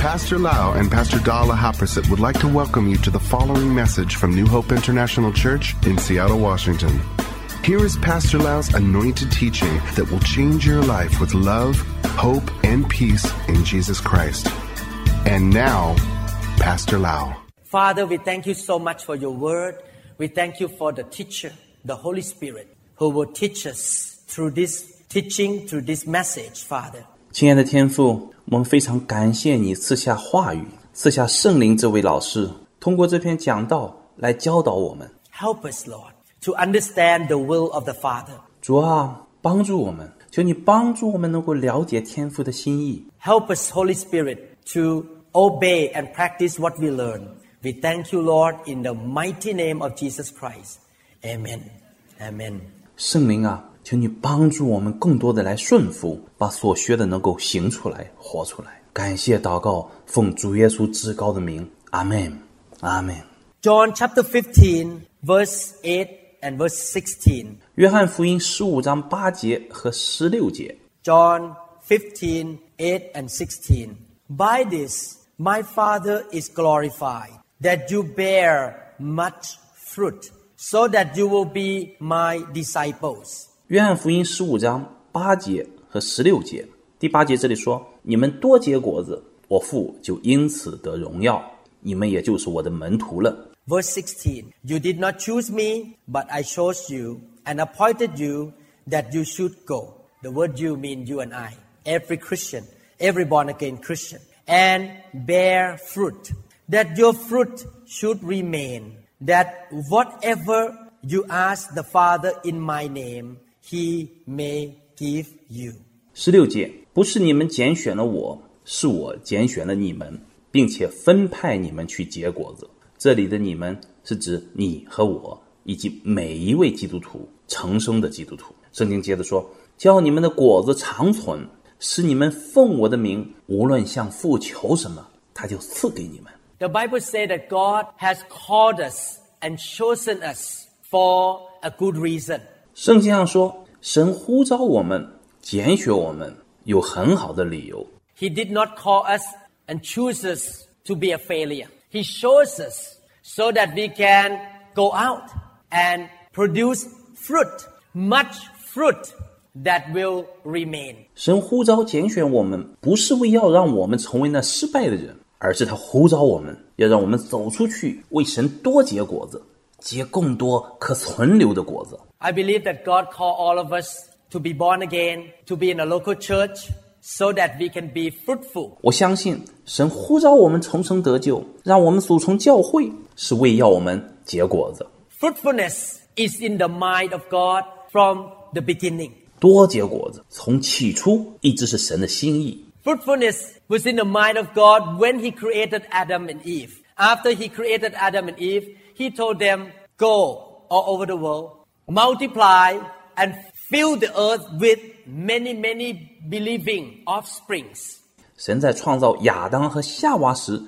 Pastor Lau and Pastor Dala Haprasit would like to welcome you to the following message from New Hope International Church in Seattle, Washington. Here is Pastor Lau's anointed teaching that will change your life with love, hope, and peace in Jesus Christ. And now, Pastor Lau. Father, we thank you so much for your word. We thank you for the teacher, the Holy Spirit, who will teach us through this teaching, through this message, Father. 亲爱的天父， 我们非常感谢你赐下话语，赐下圣灵这位老师，通过这篇讲道来教导我们。 Help us, Lord, to understand the will of the Father. 主啊，帮助我们，求你帮助我们能够了解天父的心意。 Help us, Holy Spirit, to obey and practice what we learn. We thank you, Lord, in the mighty name of Jesus Christ. Amen. Amen. 圣灵啊， 求你帮助我们更多的来顺服，把所学的能够行出来、活出来。感谢祷告，奉主耶稣至高的名，阿门，阿门。 John chapter 15, verse 8 and verse 16. 约翰福音十五章八节和十六节， John 15, 8 and 16. By this, my Father is glorified, that you bear much fruit, so that you will be my disciples. 约翰福音十五章八节和十六节。第八节这里说：“你们多结果子，我父就因此得荣耀，你们也就是我的门徒了。” Verse 16. You did not choose me, but I chose you and appointed you that you should go. The word you mean you and I. Every Christian, every born again Christian. And bear fruit. That your fruit should remain. That whatever you ask the Father in my name, he may give you. 十六节，不是你们拣选了我，是我拣选了你们，并且分派你们去结果子。这里的你们是指你和我，以及每一位基督徒，成生的基督徒。圣经接着说：“叫你们的果子长存，使你们奉我的名，无论向父求什么，他就赐给你们。” The Bible says that God has called us and chosen us for a good reason. 圣经上说，神呼召我们，拣选我们，有很好的理由。He did not call us and choose us to be a failure. He chose us so that we can go out and produce fruit, much fruit that will remain. 神呼召拣选我们，不是为要让我们成为那失败的人，而是他呼召我们，要让我们走出去，为神多结果子，结更多可存留的果子。 I believe that God called all of us to be born again, to be in a local church, so that we can be fruitful. 我相信神呼召我们重生得救，让我们组成教会，是为要我们结果子， Fruitfulness is in the mind of God from the beginning. 多结果子。从起初一直是神的心意。 Fruitfulness was in the mind of God when He created Adam and Eve. After He created Adam and Eve, He told them, Go all over the world, multiply, and fill the earth with many, many believing offsprings. 神在创造亚当和夏娃时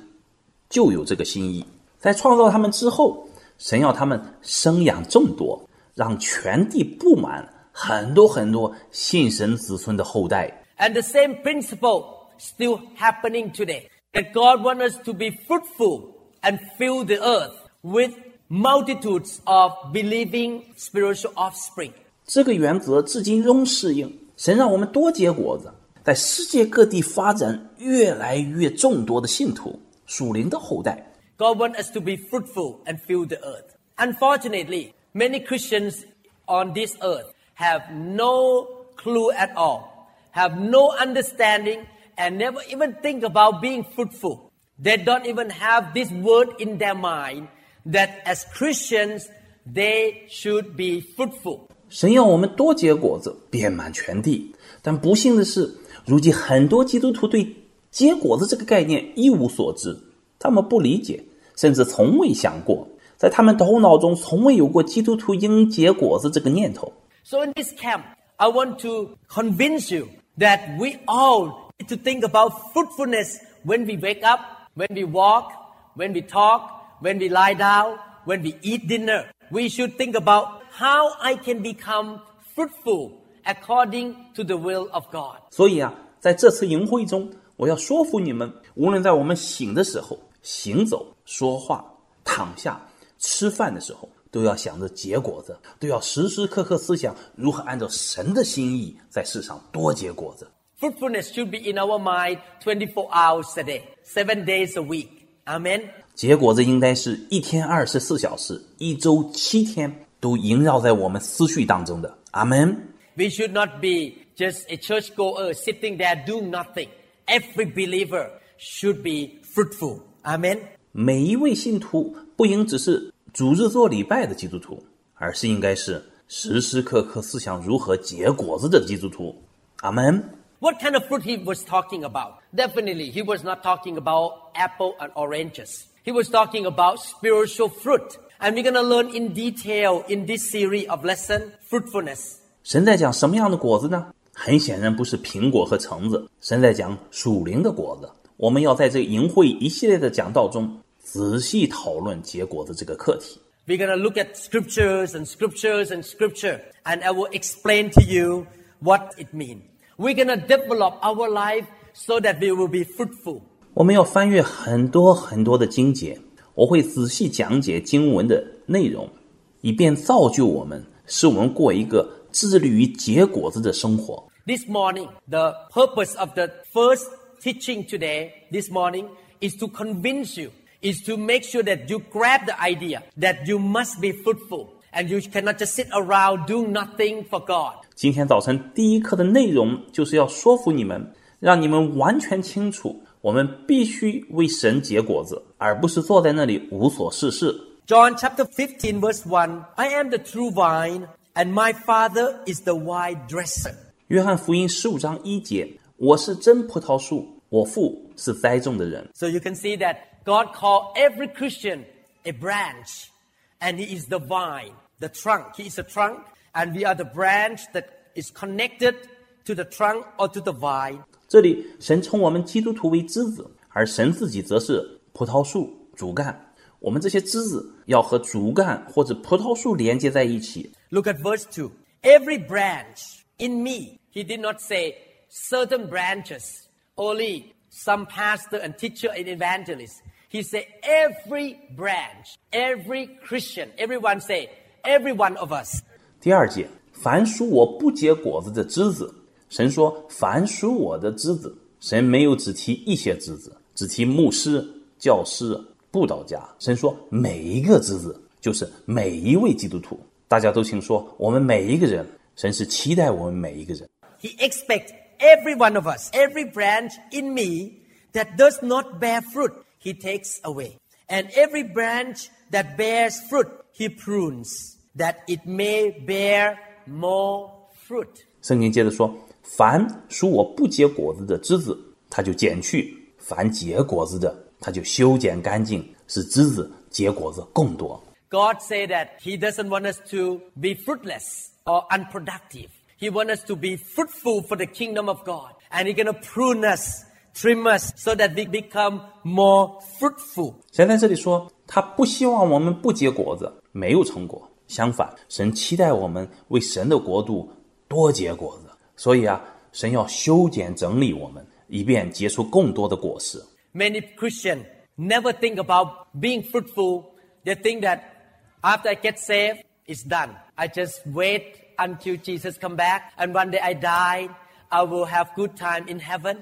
就有这个心意，在创造他们之后，神要他们生养众多，让全地布满很多很多信神子孙的后代。 And the same principle still happening today. That God wants us to be fruitful and fill the earth with multitudes of believing spiritual offspring. 这个原则至今仍适应。神让我们多结果子，在世界各地发展越来越众多的信徒，属灵的后代。 God wants us to be fruitful and fill the earth. Unfortunately, many Christians on this earth have no clue at all, have no understanding, and never even think about being fruitful. They don't even have this word in their mind that as Christians, they should be fruitful. 神要我们多结果子，遍满全地。但不幸的是，如今很多基督徒对结果子这个概念一无所知，他们不理解，甚至从未想过，在他们头脑中从未有过基督徒应结果子这个念头。 So in this camp, I want to convince you that we all need to think about fruitfulness when we wake up, when we walk, when we talk, when we lie down, when we eat dinner. We should think about how I can become fruitful according to the will of God. 所以啊，在这次营会中，我 我要说服你们，无论在我们醒的时候、行走、说话、躺下、吃饭的时候，都要想着结果子，都要时时刻刻思想如何按照神的心意在世上多结果子。 Fruitfulness should be in our mind 24 hours a day, seven days a week. Amen. 结果子应该是一天二十四小时，一周七天都萦绕在我们思绪当中的。阿门。 We should not be just a churchgoer sitting there doing nothing. Every believer should be fruitful. Amen. 每一位信徒不应只是主日做礼拜的基督徒，而是应该是时时刻刻思想如何结果子的基督徒。阿门。 What kind of fruit he was talking about? Definitely, he was not talking about apple and oranges. He was talking about spiritual fruit. And we're going to learn in detail in this series of lesson fruitfulness. 神在讲什么样的果子呢？很显然不是苹果和橙子，神在讲属灵的果子。我们要在这个营会一系列的讲道中仔细讨论结果子这个课题。 We're going to look at scriptures and scriptures and scripture, and I will explain to you what it means. We're going to develop our life so that we will be fruitful. 我们要翻阅很多很多的经节，我会仔细讲解经文的内容，以便造就我们，使我们过一个致力于结果子的生活。This morning, the purpose of the first teaching today, this morning, is to convince you, is to make sure that you grab the idea that you must be fruitful and you cannot just sit around doing nothing for God. 今天早晨第一课的内容就是要说服你们，让你们完全清楚，我们必须为神结果子，而不是坐在那里无所事事。John chapter fifteen verse one: I am the true vine, and my Father is the vinedresser. 约翰福音十五章一节：我是真葡萄树，我父是栽种的人。So you can see that God called every Christian a branch, and He is the vine, the trunk. He is a trunk, and we are the branch that is connected to the trunk or to the vine. 这里神称我们基督徒为枝子，而神自己则是葡萄树主干。我们这些枝子要和主干或者葡萄树连接在一起。Look at verse two. Every branch in me, He did not say certain branches, only some pastor and teacher and evangelist. He said every branch, every Christian, everyone say, every one of us. 第二节，凡属我不结果子的枝子，神说：凡属我的枝子，神没有只提一些枝子，只提牧师、教师、布道家。神说每一个枝子，就是每一位基督徒。大家都请说，我们每一个人，神是期待我们每一个人。He expects every one of us, every branch in me that does not bear fruit, he takes away. And every branch that bears fruit, he prunes, that it may bear more fruit. 圣经接着说：凡属我不结果子的枝子，他就剪去；凡结果子的，他就修剪干净，使枝子结果子更多。God said that He doesn't want us to be fruitless or unproductive. He wants us to be fruitful for the kingdom of God. And He's going to prune us, trim us, so that we become more fruitful. 神在这里说，他不希望我们不结果子，没有成果。相反，神期待我们为神的国度多结果子。所以啊，神要修剪整理我们，以便结出更多的果实。 Many Christians never think about being fruitful. They think that after I get saved, it's done. I just wait until Jesus come back, and one day I die. I will have good time in heaven.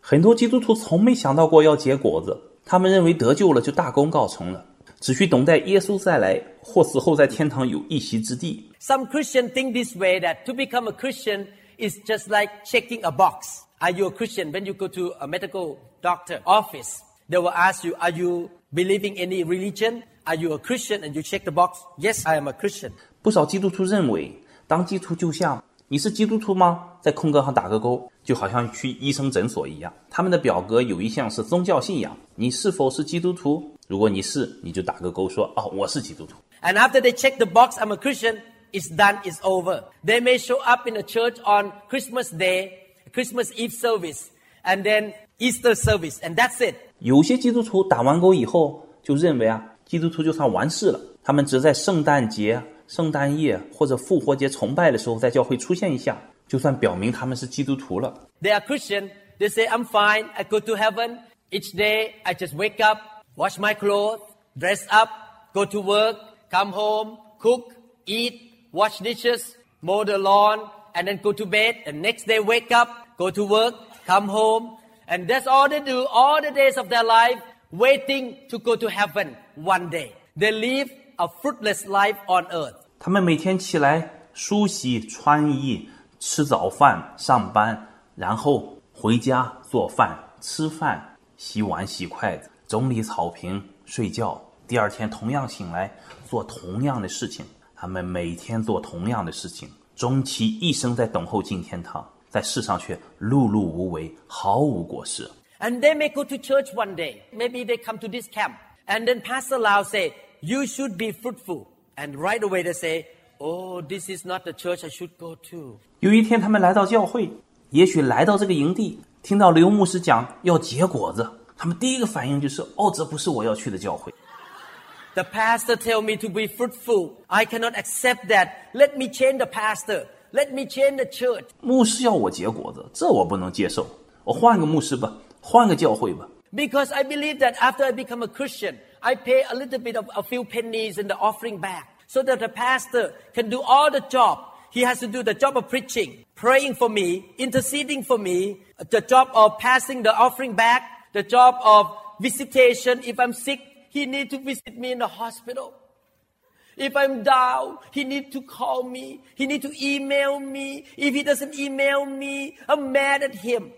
很多基督徒从没想到过要结果子，他们认为得救了就大功告成了，只需等待耶稣再来，或死后在天堂有一席之地。 Some Christians think this way that to become a Christian is just like checking a box. Are you a Christian? When you go to a medical doctor office, they will ask you, Are you believing any religion? Are you a Christian? And you check the box. Yes, I am a Christian. 不少基督徒认为，当基督徒就像你是基督徒吗？在空格上打个勾，就好像去医生诊所一样。他们的表格有一项是宗教信仰，你是否是基督徒？如果你是，你就打个勾说哦，我是基督徒。 And after they check the box, I'm a Christian, it's done, it's over. They may show up in the church on Christmas Day, Christmas Eve service, and then Easter service, and that's it. 有些基督徒打完勾以后，就认为啊，基督徒就算完事了。他们只在圣诞节、圣诞夜或者复活节崇拜的时候，在教会出现一下，就算表明他们是基督徒了。 They are Christian, they say, I'm fine. I go to heaven. Each day, I just wake up, wash my clothes, dress up, go to work, come home, cook, eat, wash dishes, mow the lawn, and then go to bed. And next day, wake up, go to work, come home. And that's all they do all the days of their life, waiting to go to heaven one day. They live a fruitless life on earth. 他们每天起来梳洗、穿衣、吃早饭、上班，然后回家做饭、吃饭、洗碗、洗筷子，整理草坪、睡觉。第二天同样醒来做同样的事情。 他们每天做同样的事情，终其一生在等候进天堂，在世上却碌碌无为，毫无果实。And they may go to church one day. Maybe they come to this camp. And then Pastor Lau say, you should be fruitful. And right away they say, oh, this is not the church I should go to. 有一天，他们来到教会，也许来到这个营地，听到刘牧师讲要结果子，他们第一个反应就是：哦，这不是我要去的教会。The pastor tell me to be fruitful. I cannot accept that. Let me change the pastor. Let me change the church. 牧师要我结果子，这我不能接受。我换个牧师吧，换个教会吧。 Because I believe that after I become a Christian, I pay a little bit of a few pennies in the offering bag so that the pastor can do all the job. He has to do the job of preaching, praying for me, interceding for me, the job of passing the offering bag, the job of visitation. If I'm sick, he need to visit me in the hospital. If I'm down, he need to call me. He need to email me. If he doesn't email me, I'm mad at him.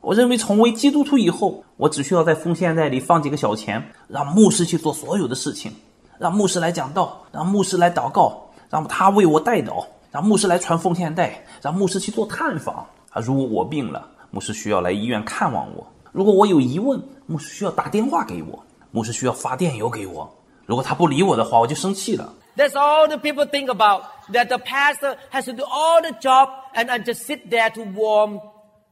我认为成为基督徒以后，我只需要在奉献袋里放几个小钱，让牧师去做所有的事情，让牧师来讲道，让牧师来祷告，让他为我代祷，让牧师来传奉献袋，让牧师去做探访。啊，如果我病了，牧师需要来医院看望我；如果我有疑问，牧师需要打电话给我，牧师需要发电邮给我。如果他不理我的话，我就生气了。 That's all the people think about. That the pastor has to do all the job and I just sit there to warm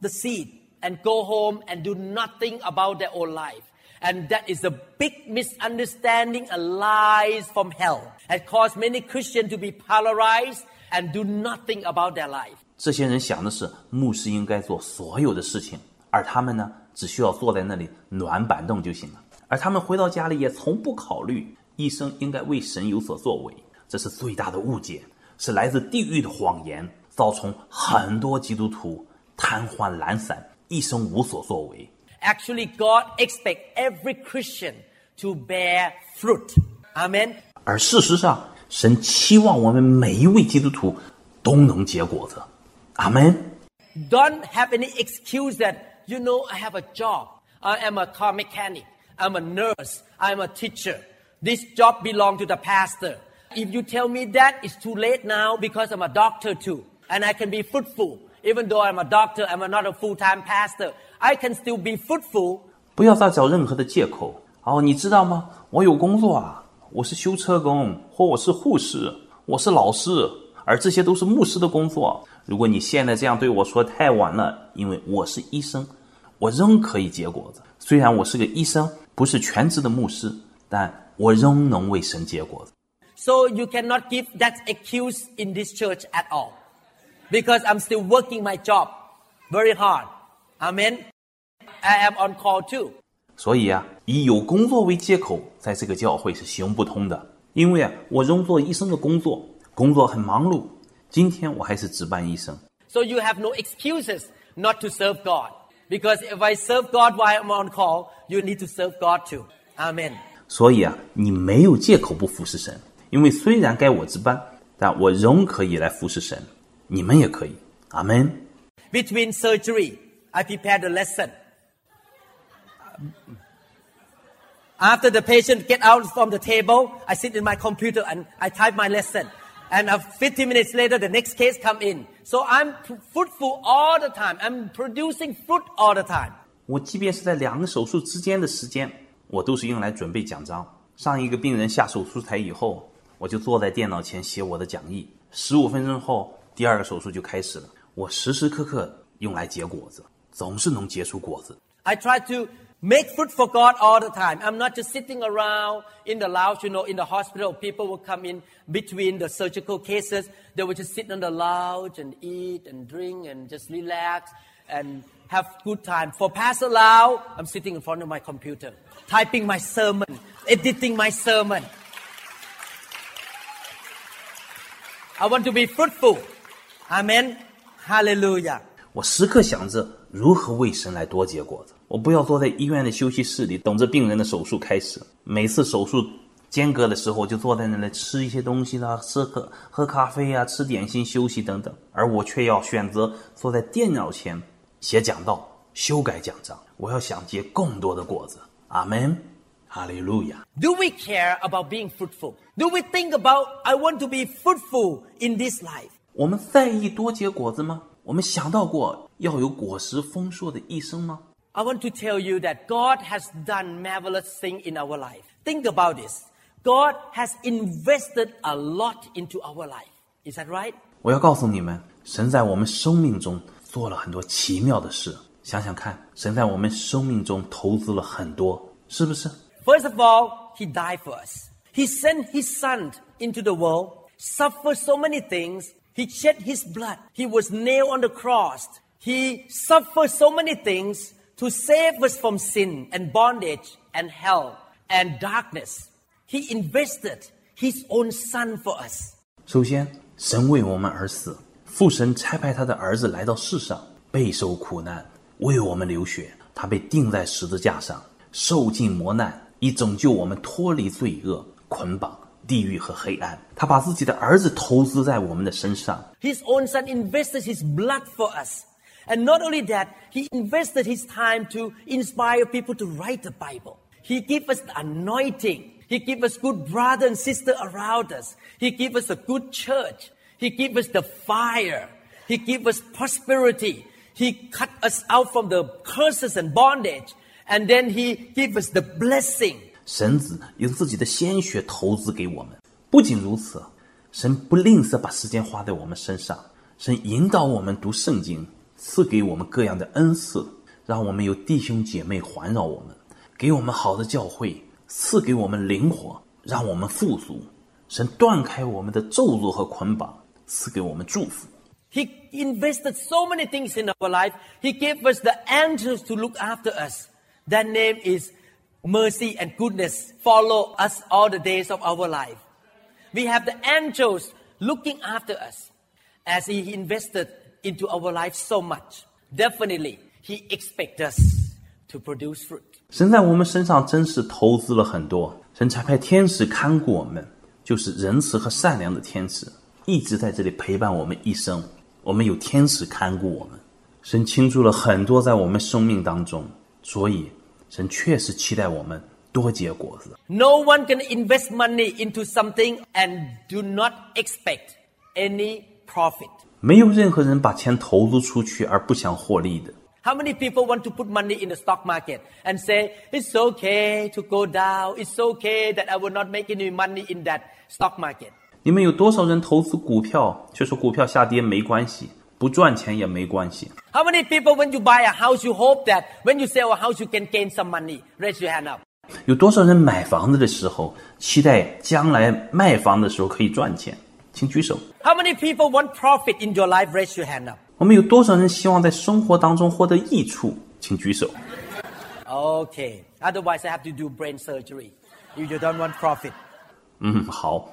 the seat and go home and do nothing about their own life. And that is a big misunderstanding and lies from hell. It caused many Christians to be polarized and do nothing about their life. 这些人想的是牧师应该做所有的事情，而他们呢，只需要坐在那里暖板凳就行了。 而他们回到家里也从不考虑一生应该为神有所作为，这是最大的误解，是来自地狱的谎言，造成很多基督徒瘫痪懒散，一生无所作为。Actually, God expects every Christian to bear fruit. Amen. 而事实上，神期望我们每一位基督徒都能结果子。阿门。Don't have any excuse that, you know, I have a job. I am a car mechanic. I'm a nurse. I'm a teacher. This job belongs to the pastor. If you tell me that, it's too late now because I'm a doctor too. And I can be fruitful. Even though I'm a doctor, I'm not a full-time pastor. I can still be fruitful 不要再找任何的借口。哦，你知道吗？我有工作啊，我是修车工，或我是护士，我是老师，而这些都是牧师的工作。如果你现在这样对我说，太晚了，因为我是医生，我仍可以结果子。虽然我是个医生， 不是全职的牧师，但我仍能为神结果子。 So you cannot give that excuse in this church at all. Because I'm still working my job very hard. Amen. I am on call too. 所以啊，以有工作为借口，在这个教会是行不通的。因为啊，我仍做医生的工作，工作很忙碌。今天我还是值班医生。 So you have no excuses not to serve God. Because if I serve God while I'm on call, you need to serve God too. Amen. 所以啊，你没有借口不服侍神，因为虽然该我值班，但我仍可以来服侍神。你们也可以，阿门。 Between surgery, I prepared a lesson. After the patient get out from the table, I sit in my computer and I type my lesson. And uh, 15 minutes later, the next case come in. So I'm f- fruitful all the time. I'm producing fruit all the time. 我即便是在两个手术之间的时间，我都是用来准备讲章。上一个病人下手术台以后，我就坐在电脑前写我的讲义。十五分钟后，第二个手术就开始了。我时时刻刻用来结果子，总是能结出果子。 I try to make fruit for God all the time. I'm not just sitting around in the lounge, you know, in the hospital. People will come in between the surgical cases. They will just sit on the lounge and eat and drink and just relax and have good time. For Pastor Lau, I'm sitting in front of my computer, typing my sermon, editing my sermon. I want to be fruitful. Amen. Hallelujah. 我时刻想着如何为神来多结果子。 我不要坐在医院的休息室里等着病人的手术开始。每次手术间隔的时候，就坐在那里吃一些东西啦，吃喝喝咖啡呀、吃点心、休息等等。而我却要选择坐在电脑前写讲道、修改讲章。我要想结更多的果子。阿门。哈利路亚。Do we care about being fruitful? Do we think about, I want to be fruitful in this life? 我们在意多结果子吗？我们想到过要有果实丰硕的一生吗？I want to tell you that God has done marvelous things in our life. Think about this. God has invested a lot into our life. Is that right? 我要告诉你们，神在我们生命中做了很多奇妙的事。想想看，神在我们生命中投资了很多，是不是？ First of all, He died for us. He sent His Son into the world, suffered so many things. He shed His blood. He was nailed on the cross. He suffered so many things to save us from sin and bondage and hell and darkness. He invested His own Son for us. 首先，神为我们而死，父神差派他的儿子来到世上，备受苦难，为我们流血。他被钉在十字架上，受尽磨难，以拯救我们脱离罪恶、捆绑、地狱和黑暗。他把自己的儿子投资在我们的身上， His own son invested his blood for us. And not only that, he invested his time to inspire people to write the Bible. He gave us the anointing. He gave us good brother and sister around us. He gave us a good church. He gave us the fire. He gave us prosperity. He cut us out from the curses and bondage. And then he gave us the blessing. 神子用自己的鲜血投资给我们。不仅如此，神不吝啬把时间花在我们身上，神引导我们读圣经， 赐给我们各样的恩赐，让我们有弟兄姐妹环绕我们，给我们好的教会，赐给我们灵活，让我们富足。神断开我们的咒诅和捆绑，赐给我们祝福。 He invested so many things in our life. He gave us the angels to look after us. That name is mercy and goodness follow us all the days of our life. We have the angels looking after us as He invested into our life so much. Definitely, He expects us to produce fruit. 神在我们身上真是投资了很多，神差派天使看顾我们，就是仁慈和善良的天使，一直在这里陪伴我们一生。我们有天使看顾我们，神倾注了很多在我们生命当中，所以神确实期待我们多结果子。 No one can invest money into something and do not expect any profit. 没有任何人把钱投资出去而不想获利的。 How many people want to put money in the stock market and say, it's okay to go down, it's okay that I will not make any money in that stock market? 你们有多少人投资股票，却说股票下跌没关系，不赚钱也没关系？ How many people, when you buy a house, you hope that when you sell a house, you can gain some money? Raise your hand up. 有多少人买房子的时候期待将来卖房的时候可以赚钱？ 请举手。 How many people want profit in your life? Raise your hand up. 我们有多少人希望在生活当中获得益处？请举手。 Okay. Otherwise, I have to do brain surgery if you don't want profit. 嗯，好，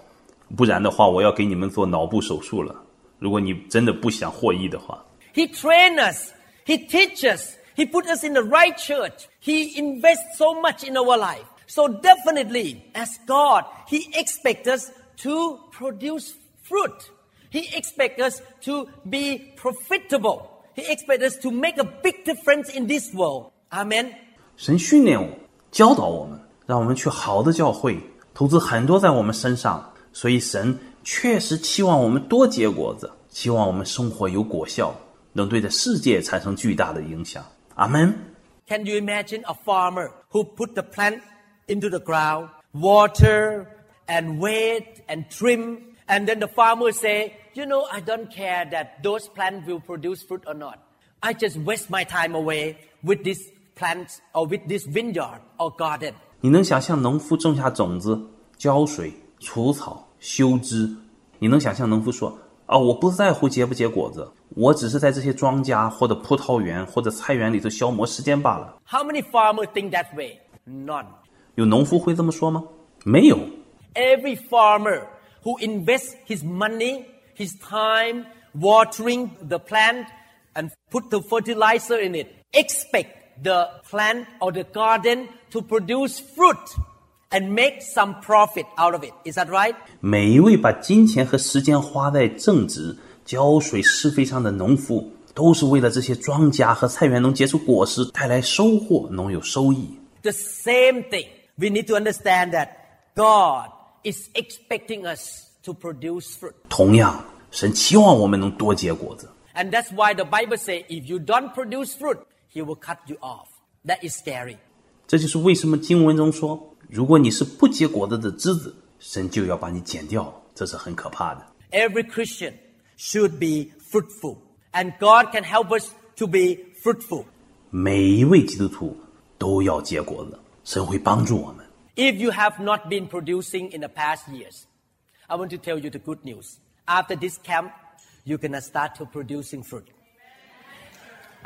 不然的话，我要给你们做脑部手术了。如果你真的不想获益的话， He trains us. He teaches. He put us in the right church. He invests so much in our life. So definitely, as God, He expects us to produce fruit. He expects us to be profitable. He expects us to make a big difference in this world. Amen. 神训练我，教导我们，让我们去好的教会，投资很多在我们身上。所以神确实期望我们多结果子，期望我们生活有果效，能对这世界产生巨大的影响。阿门。 Can you imagine a farmer who put the plant into the ground, water and wait and trim, and then the farmer say, you know, I don't care that those plants will produce fruit or not. I just waste my time away with these plants or with this vineyard or garden. 你能想象农夫种下种子、浇水、除草、修枝？你能想象农夫说：“ 啊，我不在乎结不结果子，我只是在这些庄稼或者葡萄园或者菜园里头消磨时间罢了。 How many farmers think that way? None. 有农夫会这么说吗？没有。 Every farmer who invests his money, his time watering the plant and put the fertilizer in it, expect the plant or the garden to produce fruit and make some profit out of it. Is that right? 每一位把金钱和时间花在种植、浇水、施肥上的农夫，都是为了这些庄稼和菜园能结出果实，带来收获，能有收益。 The same thing. We need to understand that God is expecting us to produce fruit. 同样，神期望我们能多结果子。 And that's why the Bible says if you don't produce fruit, He will cut you off. That is scary. 这就是为什么经文中说，如果你是不结果子的枝子，神就要把你剪掉，这是很可怕的。 Every Christian should be fruitful. And God can help us to be fruitful. 每一位基督徒都要结果子，神会帮助我们。 If you have not been producing in the past years, I want to tell you the good news. After this camp, you're going to start to producing fruit.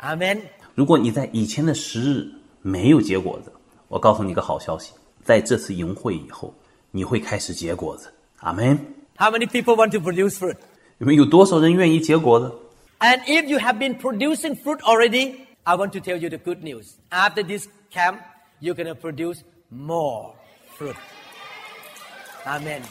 Amen. 如果你在以前的时日没有结果子，我告诉你个好消息，在这次营会以后，你会开始结果子。阿门。 How many people want to produce fruit? 你们有多少人愿意结果子？ And if you have been producing fruit already, I want to tell you the good news. After this camp, you're going to produce more fruit. Amen.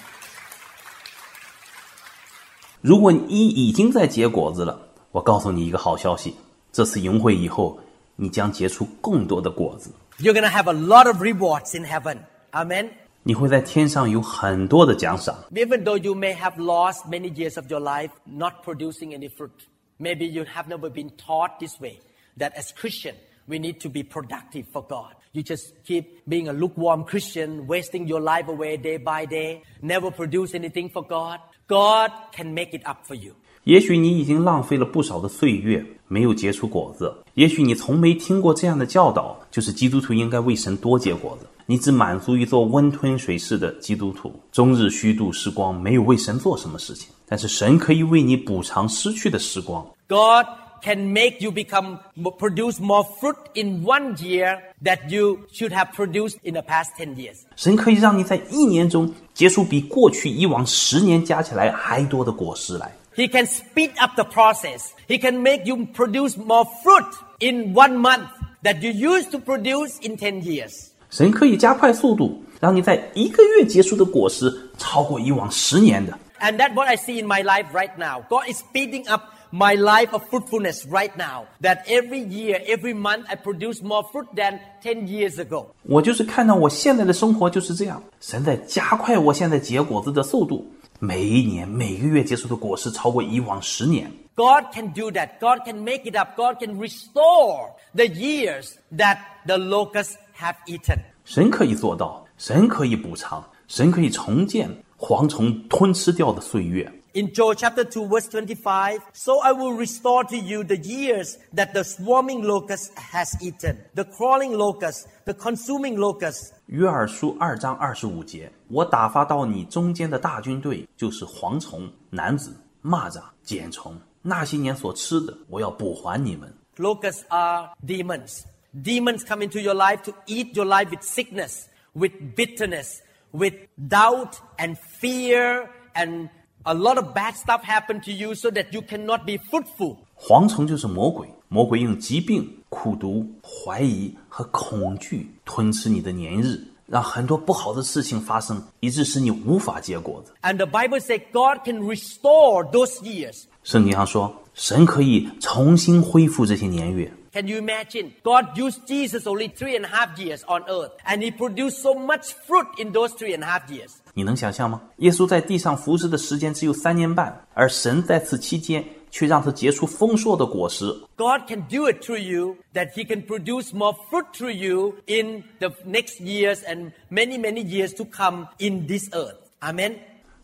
如果你已经在结果子了，我告诉你一个好消息：这次营会以后，你将结出更多的果子。 You're going to have a lot of rewards in heaven. Amen. 你会在天上有很多的奖赏。 Even though you may have lost many years of your life not producing any fruit, maybe you have never been taught this way that as Christian, we need to be productive for God. You just keep being a lukewarm Christian, wasting your life away day by day, never produce anything for God. God can make it up for you. 也许你已经浪费了不少的岁月，没有结出果子。也许你从没听过这样的教导，就是基督徒应该为神多结果子。你只满足于做温吞水式的基督徒，终日虚度时光，没有为神做什么事情。但是神可以为你补偿失去的时光。God can make you become produce more fruit in one year that you should have produced in the past 10 years. 神可以让你在一年中结出比过去以往十年加起来还多的果实来。 He can speed up the process. He can make you produce more fruit in one month that you used to produce in 10 years. 神可以加快速度，让你在一个月结出的果实超过以往十年的。 And that's what I see in my life right now. God is speeding up my life of fruitfulness right now. That every year, every month, I produce more fruit than 10 years ago. 我就是看到我现在的生活就是这样，神在加快我现在结果子的速度。每一年、每个月结出的果实超过以往十年。 God can do that. God can make it up. God can restore the years that the locusts have eaten. 神可以做到，神可以补偿，神可以重建蝗虫吞吃掉的岁月。 In Joel chapter 2 verse 25, so I will restore to you the years that the swarming locust has eaten, the crawling locust, the consuming locust. 约珥书二章二十五节，我打发到你中间的大军队，就是蝗虫、男子、蚂蚱、茧虫，那些年所吃的，我要补还你们。 Locusts are demons. Demons come into your life to eat your life with sickness, with bitterness, with doubt and fear and a lot of bad stuff happen to you so that you cannot be fruitful. 蝗虫就是魔鬼，魔鬼用疾病、苦毒、怀疑和恐惧吞吃你的年日，让很多不好的事情发生，以致使你无法结果子。 And the Bible says God can restore those years. 圣经上说，神可以重新恢复这些年月。 Can you imagine? God used Jesus only three and a half years on earth, and He produced so much fruit in those three and a half years. 你能想象吗？耶稣在地上服侍的时间只有三年半，而神在此期间却让他结出丰硕的果实。God can do it through you, that He can produce more fruit through you in the next years and many, many years to come in this earth. Amen.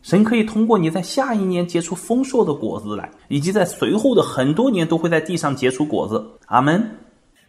神可以通过你在下一年结出丰硕的果子来，以及在随后的很多年都会在地上结出果子。阿门。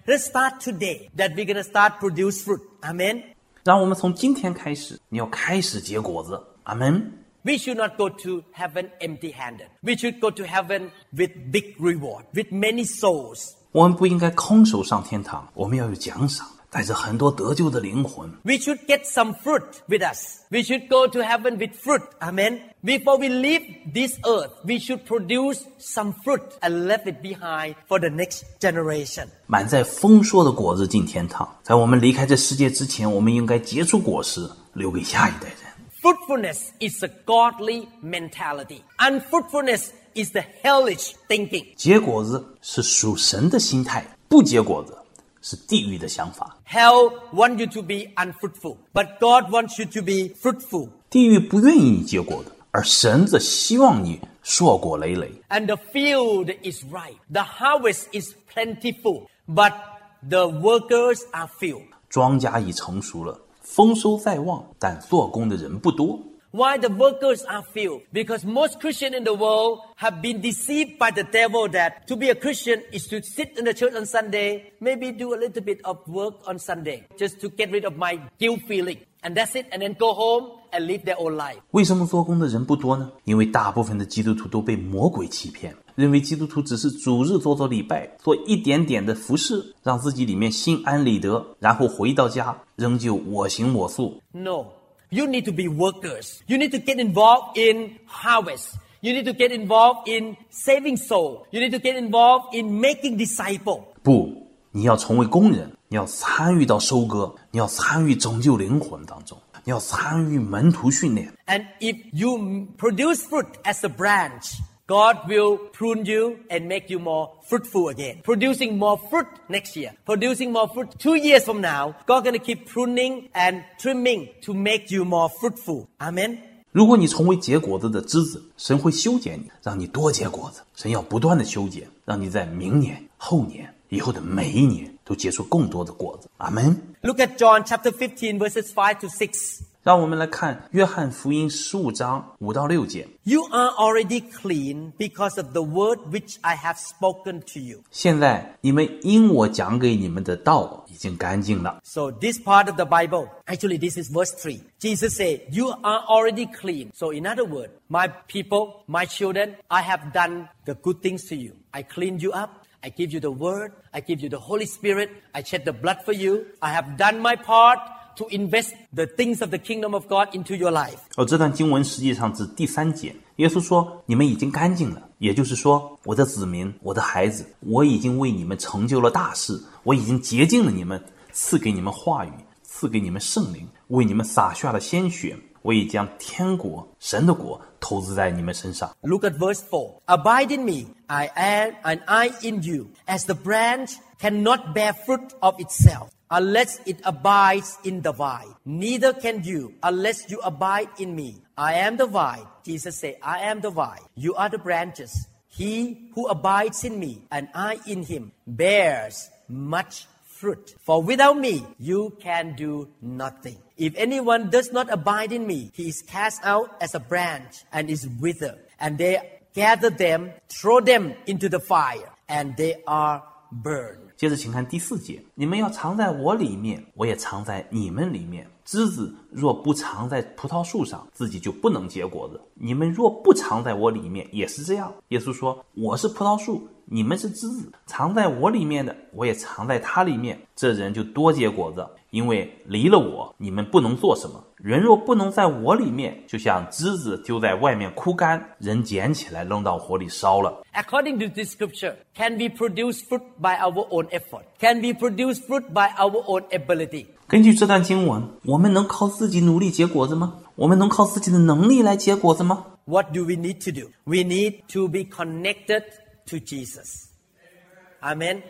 Let's start today that we're gonna start produce fruit. Amen. 让我们从今天开始，你要开始结果子。阿门。We should not go to heaven empty handed. We should go to heaven with big reward, with many souls. 我们不应该空手上天堂，我们要有奖赏，带着很多得救的灵魂。 We should get some fruit with us. We should go to heaven with fruit. Amen. Before we leave this earth, we should produce some fruit and leave it behind for the next generation. 满载丰硕的果子进天堂。在我们离开这世界之前，我们应该结出果实，留给下一代人。 Fruitfulness is a godly mentality. Unfruitfulness is the hellish thinking. 结果子是属神的心态，不结果子 是地狱的想法。Hell wants you to be unfruitful, but God wants you to be fruitful. 地狱不愿意你结果的，而神则希望你硕果累累。And the field is ripe. The harvest is plentiful, but the workers are few. 庄稼已成熟了，丰收在望，但做工的人不多。Why the workers are few? Because most Christians in the world have been deceived by the devil that to be a Christian is to sit in the church on Sunday, maybe do a little bit of work on Sunday, just to get rid of my guilt feeling. And that's it, and then go home and live their own life. 为什么做工的人不多呢？因为大部分的基督徒都被魔鬼欺骗，认为基督徒只是主日做做礼拜，做一点点的服饰，让自己里面心安理得，然后回到家仍旧我行我素。 No. You need to be workers. You need to get involved in harvest. You need to get involved in saving soul. You need to get involved in making disciple. 不，你要成为工人，你要参与到收割，你要参与拯救灵魂当中，你要参与门徒训练。 And if you m- produce fruit as a branch, God will prune you and make you more fruitful again. Producing more fruit next year. Producing more fruit two years from now. God gonna keep pruning and trimming to make you more fruitful. Amen. 如果你成为结果子的枝子，神会修剪你，让你多结果子。神要不断的修剪，让你在明年、后年、以后的每一年都结出更多的果子。阿门。 Look at John chapter 15 verses 5 to 6. 让我们来看约翰福音十五章五到六节。 You are already clean because of the word which I have spoken to you. 现在你们因我讲给你们的道已经干净了。 So this part of the Bible, actually this is verse 3. Jesus said, you are already clean. So in other words, my people, my children, I have done the good things to you. I cleaned you up. I give you the word. I give you the Holy Spirit. I shed the blood for you. I have done my part to invest the things of the kingdom of God into your life. 哦，这段经文实际上指第三节，耶稣说：“你们已经干净了。”也就是说，我的子民，我的孩子，我已经为你们成就了大事，我已经洁净了你们，赐给你们话语，赐给你们圣灵，为你们洒下了鲜血，我已将天国、神的国投资在你们身上。 Look at verse 4. Abide in me, I am, and I in you. As the branch cannot bear fruit of itself unless it abides in the vine, neither can you unless you abide in me. I am the vine. Jesus said, I am the vine. You are the branches. He who abides in me and I in him bears much fruit. For without me, you can do nothing. If anyone does not abide in me, he is cast out as a branch and is withered. And they gather them, throw them into the fire, and they are burned. 接着，请看第四节：你们要藏在我里面，我也藏在你们里面。枝子若不藏在葡萄树上，自己就不能结果子。你们若不藏在我里面，也是这样。耶稣说：“我是葡萄树，你们是枝子，藏在我里面的，我也藏在他里面。这人就多结果子，因为离了我，你们不能做什么。人若不能在我里面，就像枝子丢在外面枯干，人捡起来扔到火里烧了。” According to this scripture, can we produce fruit by our own effort? Can we produce fruit by our own ability? 根据这段经文，我们能靠自己努力结果子吗？我们能靠自己的能力来结果子吗？ What do we need to do? We need to be connected to Jesus. Amen.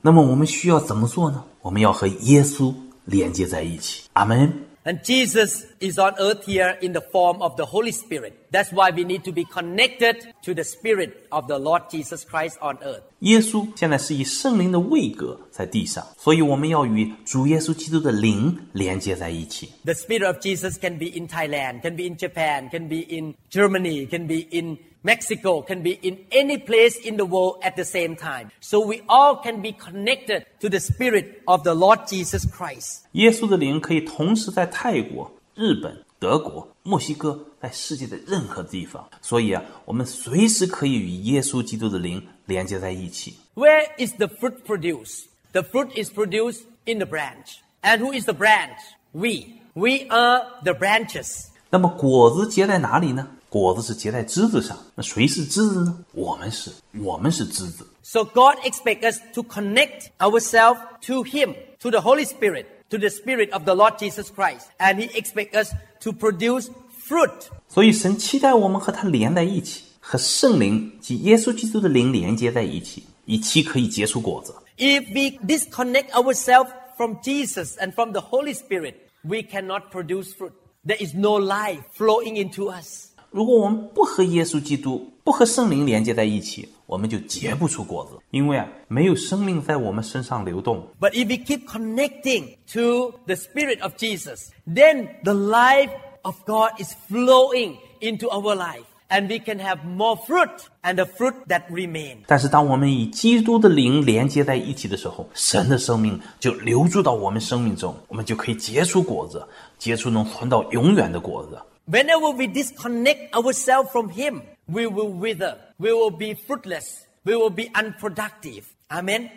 那么我们需要怎么做呢？我们要和耶稣 连接在一起。阿门。 And Jesus is on earth here in the form of the Holy Spirit. That's why we need to be connected to the Spirit of the Lord Jesus Christ on earth. 耶稣现在是以圣灵的位格在地上，所以我们要与主耶稣基督的灵连接在一起。 The Spirit of Jesus can be in Thailand, can be in Japan, can be in Germany, can be in Mexico, can be in any place in the world at the same time. So we all can be connected to the Spirit of the Lord Jesus Christ. 耶稣的灵可以同时在泰国、日本、 德 德国、墨西哥，在世界的任何地方。所以啊，我们随时可以与耶稣基督的灵连接在一起。 Where is the fruit produced? The fruit is produced in the branch. And who is the branch? We. We are the branches. 那么果子结在哪里呢？果子是结在枝子上。那谁是枝子呢？我们是，我们是枝子。 So God expects us to connect ourselves to Him, to the Holy Spirit, to the Spirit of the Lord Jesus Christ. And He expects us to produce fruit. 所以神期待我们和他连在一起，和圣灵及耶稣基督的灵连接在一起，以期可以结出果子。If we disconnect ourselves from Jesus and from the Holy Spirit, we cannot produce fruit. There is no life flowing into us. 如果我们不和耶稣基督、不和圣灵连接在一起，我们就结不出果子，因为啊，没有生命在我们身上流动。 But if we keep connecting to the Spirit of Jesus, then the life of God is flowing into our life. And we can have more fruit and the fruit that remain. 但是，当我们与基督的灵连接在一起的时候，神的生命就流注到我们生命中，我们就可以结出果子，结出能存到永远的果子。 Whenever we disconnect ourselves from Him, we will wither. We will be fruitless. We will be unproductive. Amen.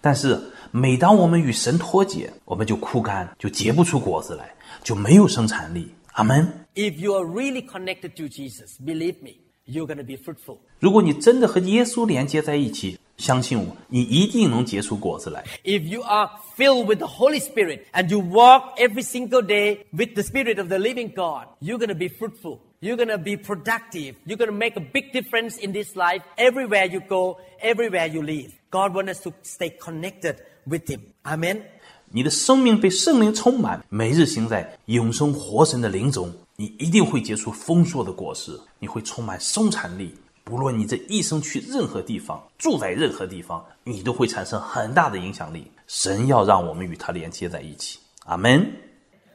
但是，每当我们与神脱节，我们就枯干，就结不出果子来，就没有生产力。阿门。 If you are really connected to Jesus, believe me, you're going to be fruitful. 如果你真的和耶稣连接在一起，相信我，你一定能结出果子来。 If you are filled with the Holy Spirit and you walk every single day with the Spirit of the living God, you're going to be fruitful. You're going to be productive. You're going to make a big difference in this life everywhere you go, everywhere you live. God wants us to stay connected with Him. Amen. 你的生命被圣灵充满，每日行在永生活神的灵中，你一定会结出丰硕的果实，你会充满生产力。不论你这一生去任何地方，住在任何地方，你都会产生很大的影响力。神要让我们与他连接在一起。阿门。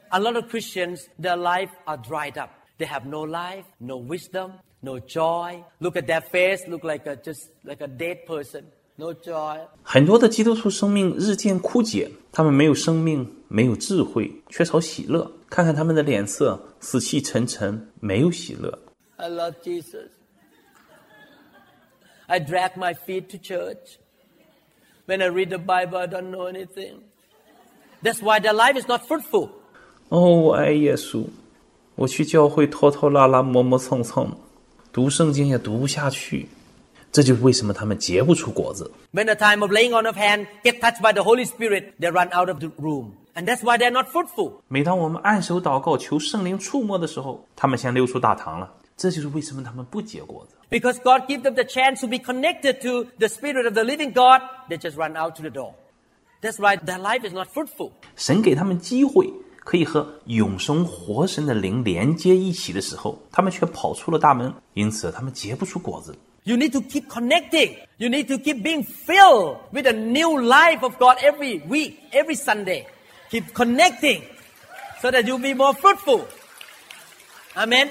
A lot of Christians, their life are dried up. They have no life, no wisdom, no joy. Look at their face, look like a, just like a dead person. No joy. 很多的基督徒生命日渐枯竭，他们没有生命，没有智慧，缺少喜乐。看看他们的脸色，死气沉沉，没有喜乐。 I love Jesus. I drag my feet to church. When I read the Bible, I don't know anything. That's why their life is not fruitful. 哦，我爱耶稣， 我去教会拖拖拉拉、磨磨蹭蹭，读圣经也读不下去。这就是为什么他们结不出果子。When the time of laying on of hand get touched by the Holy Spirit, they run out of the room. And that's why they're not fruitful. 每当我们按手祷告求圣灵触摸的时候，他们先溜出大堂了。这就是为什么他们不结果子。Because God gives them the chance to be connected to the Spirit of the living God, they just run out to the door. That's why their life is not fruitful. 神给他们机会，可以和永生活神的灵连接一起的时候，他们却跑出了大门，因此他们结不出果子。You need to keep connecting. You need to keep being filled with a new life of God every week, every Sunday. Keep connecting so that you'll be more fruitful. Amen.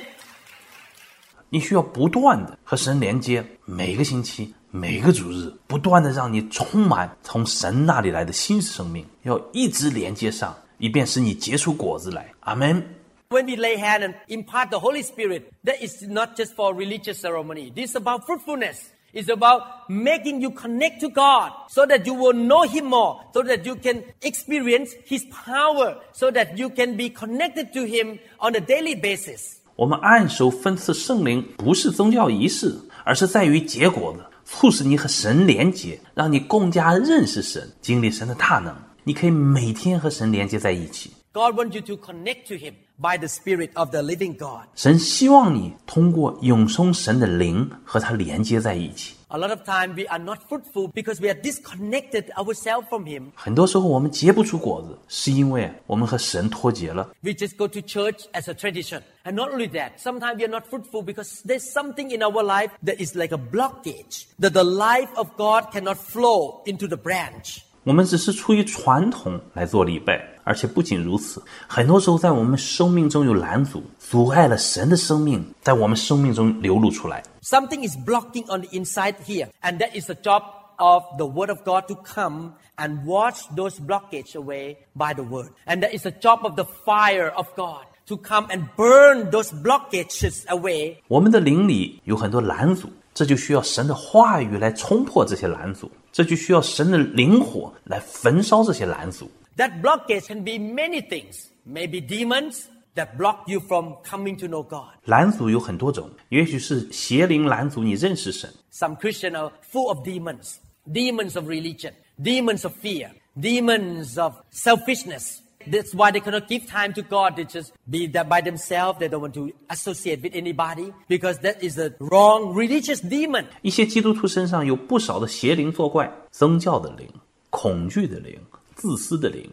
你需要不断的和神连接，每个星期、每个主日，不断的让你充满从神那里来的新生命，要一直连接上，以便使你结出果子来。阿门。 When we lay hand and impart the Holy Spirit, that is not just for religious ceremony. This is about fruitfulness. It's about making you connect to God so that you will know Him more, so that you can experience His power, so that you can be connected to Him on a daily basis. 我们按手分赐圣灵，不是宗教仪式，而是在于结果子，促使你和神连接，让你更加认识神，经历神的大能。 你可以每天和神连接在一起。 God wants you to connect to Him by the Spirit of the living God. 神希望你通过永生神的灵和他连接在一起。 A lot of time we are not fruitful because we are disconnected ourselves from Him. 很多时候我们结不出果子，是因为我们和神脱节了。 We just go to church as a tradition. And not only that, sometimes we are not fruitful because there's something in our life that is like a blockage, that the life of God cannot flow into the branch. 我们只是出于传统来做礼拜，而且不仅如此，很多时候在我们生命中有拦阻，阻碍了神的生命在我们生命中流露出来。 Something is blocking on the inside here. And that is the job of the Word of God to come and wash those blockage away by the Word. And that is the job of the fire of God to come and burn those blockages away. 我们的灵里有很多拦阻， 这就需要神的话语来冲破这些拦阻，这就需要神的灵火来焚烧这些拦阻。That blockage can be many things. Maybe demons that block you from coming to know God. 拦阻有很多种，也许是邪灵拦阻你认识神，Some Christians are full of demons. Demons of religion. Demons of fear. Demons of selfishness. That's why they cannot give time to God. They just be that by themselves. They don't want to associate with anybody because that is a wrong religious demon. 一些基督徒身上有不少的邪灵作怪，宗教的灵、恐惧的灵、自私的灵，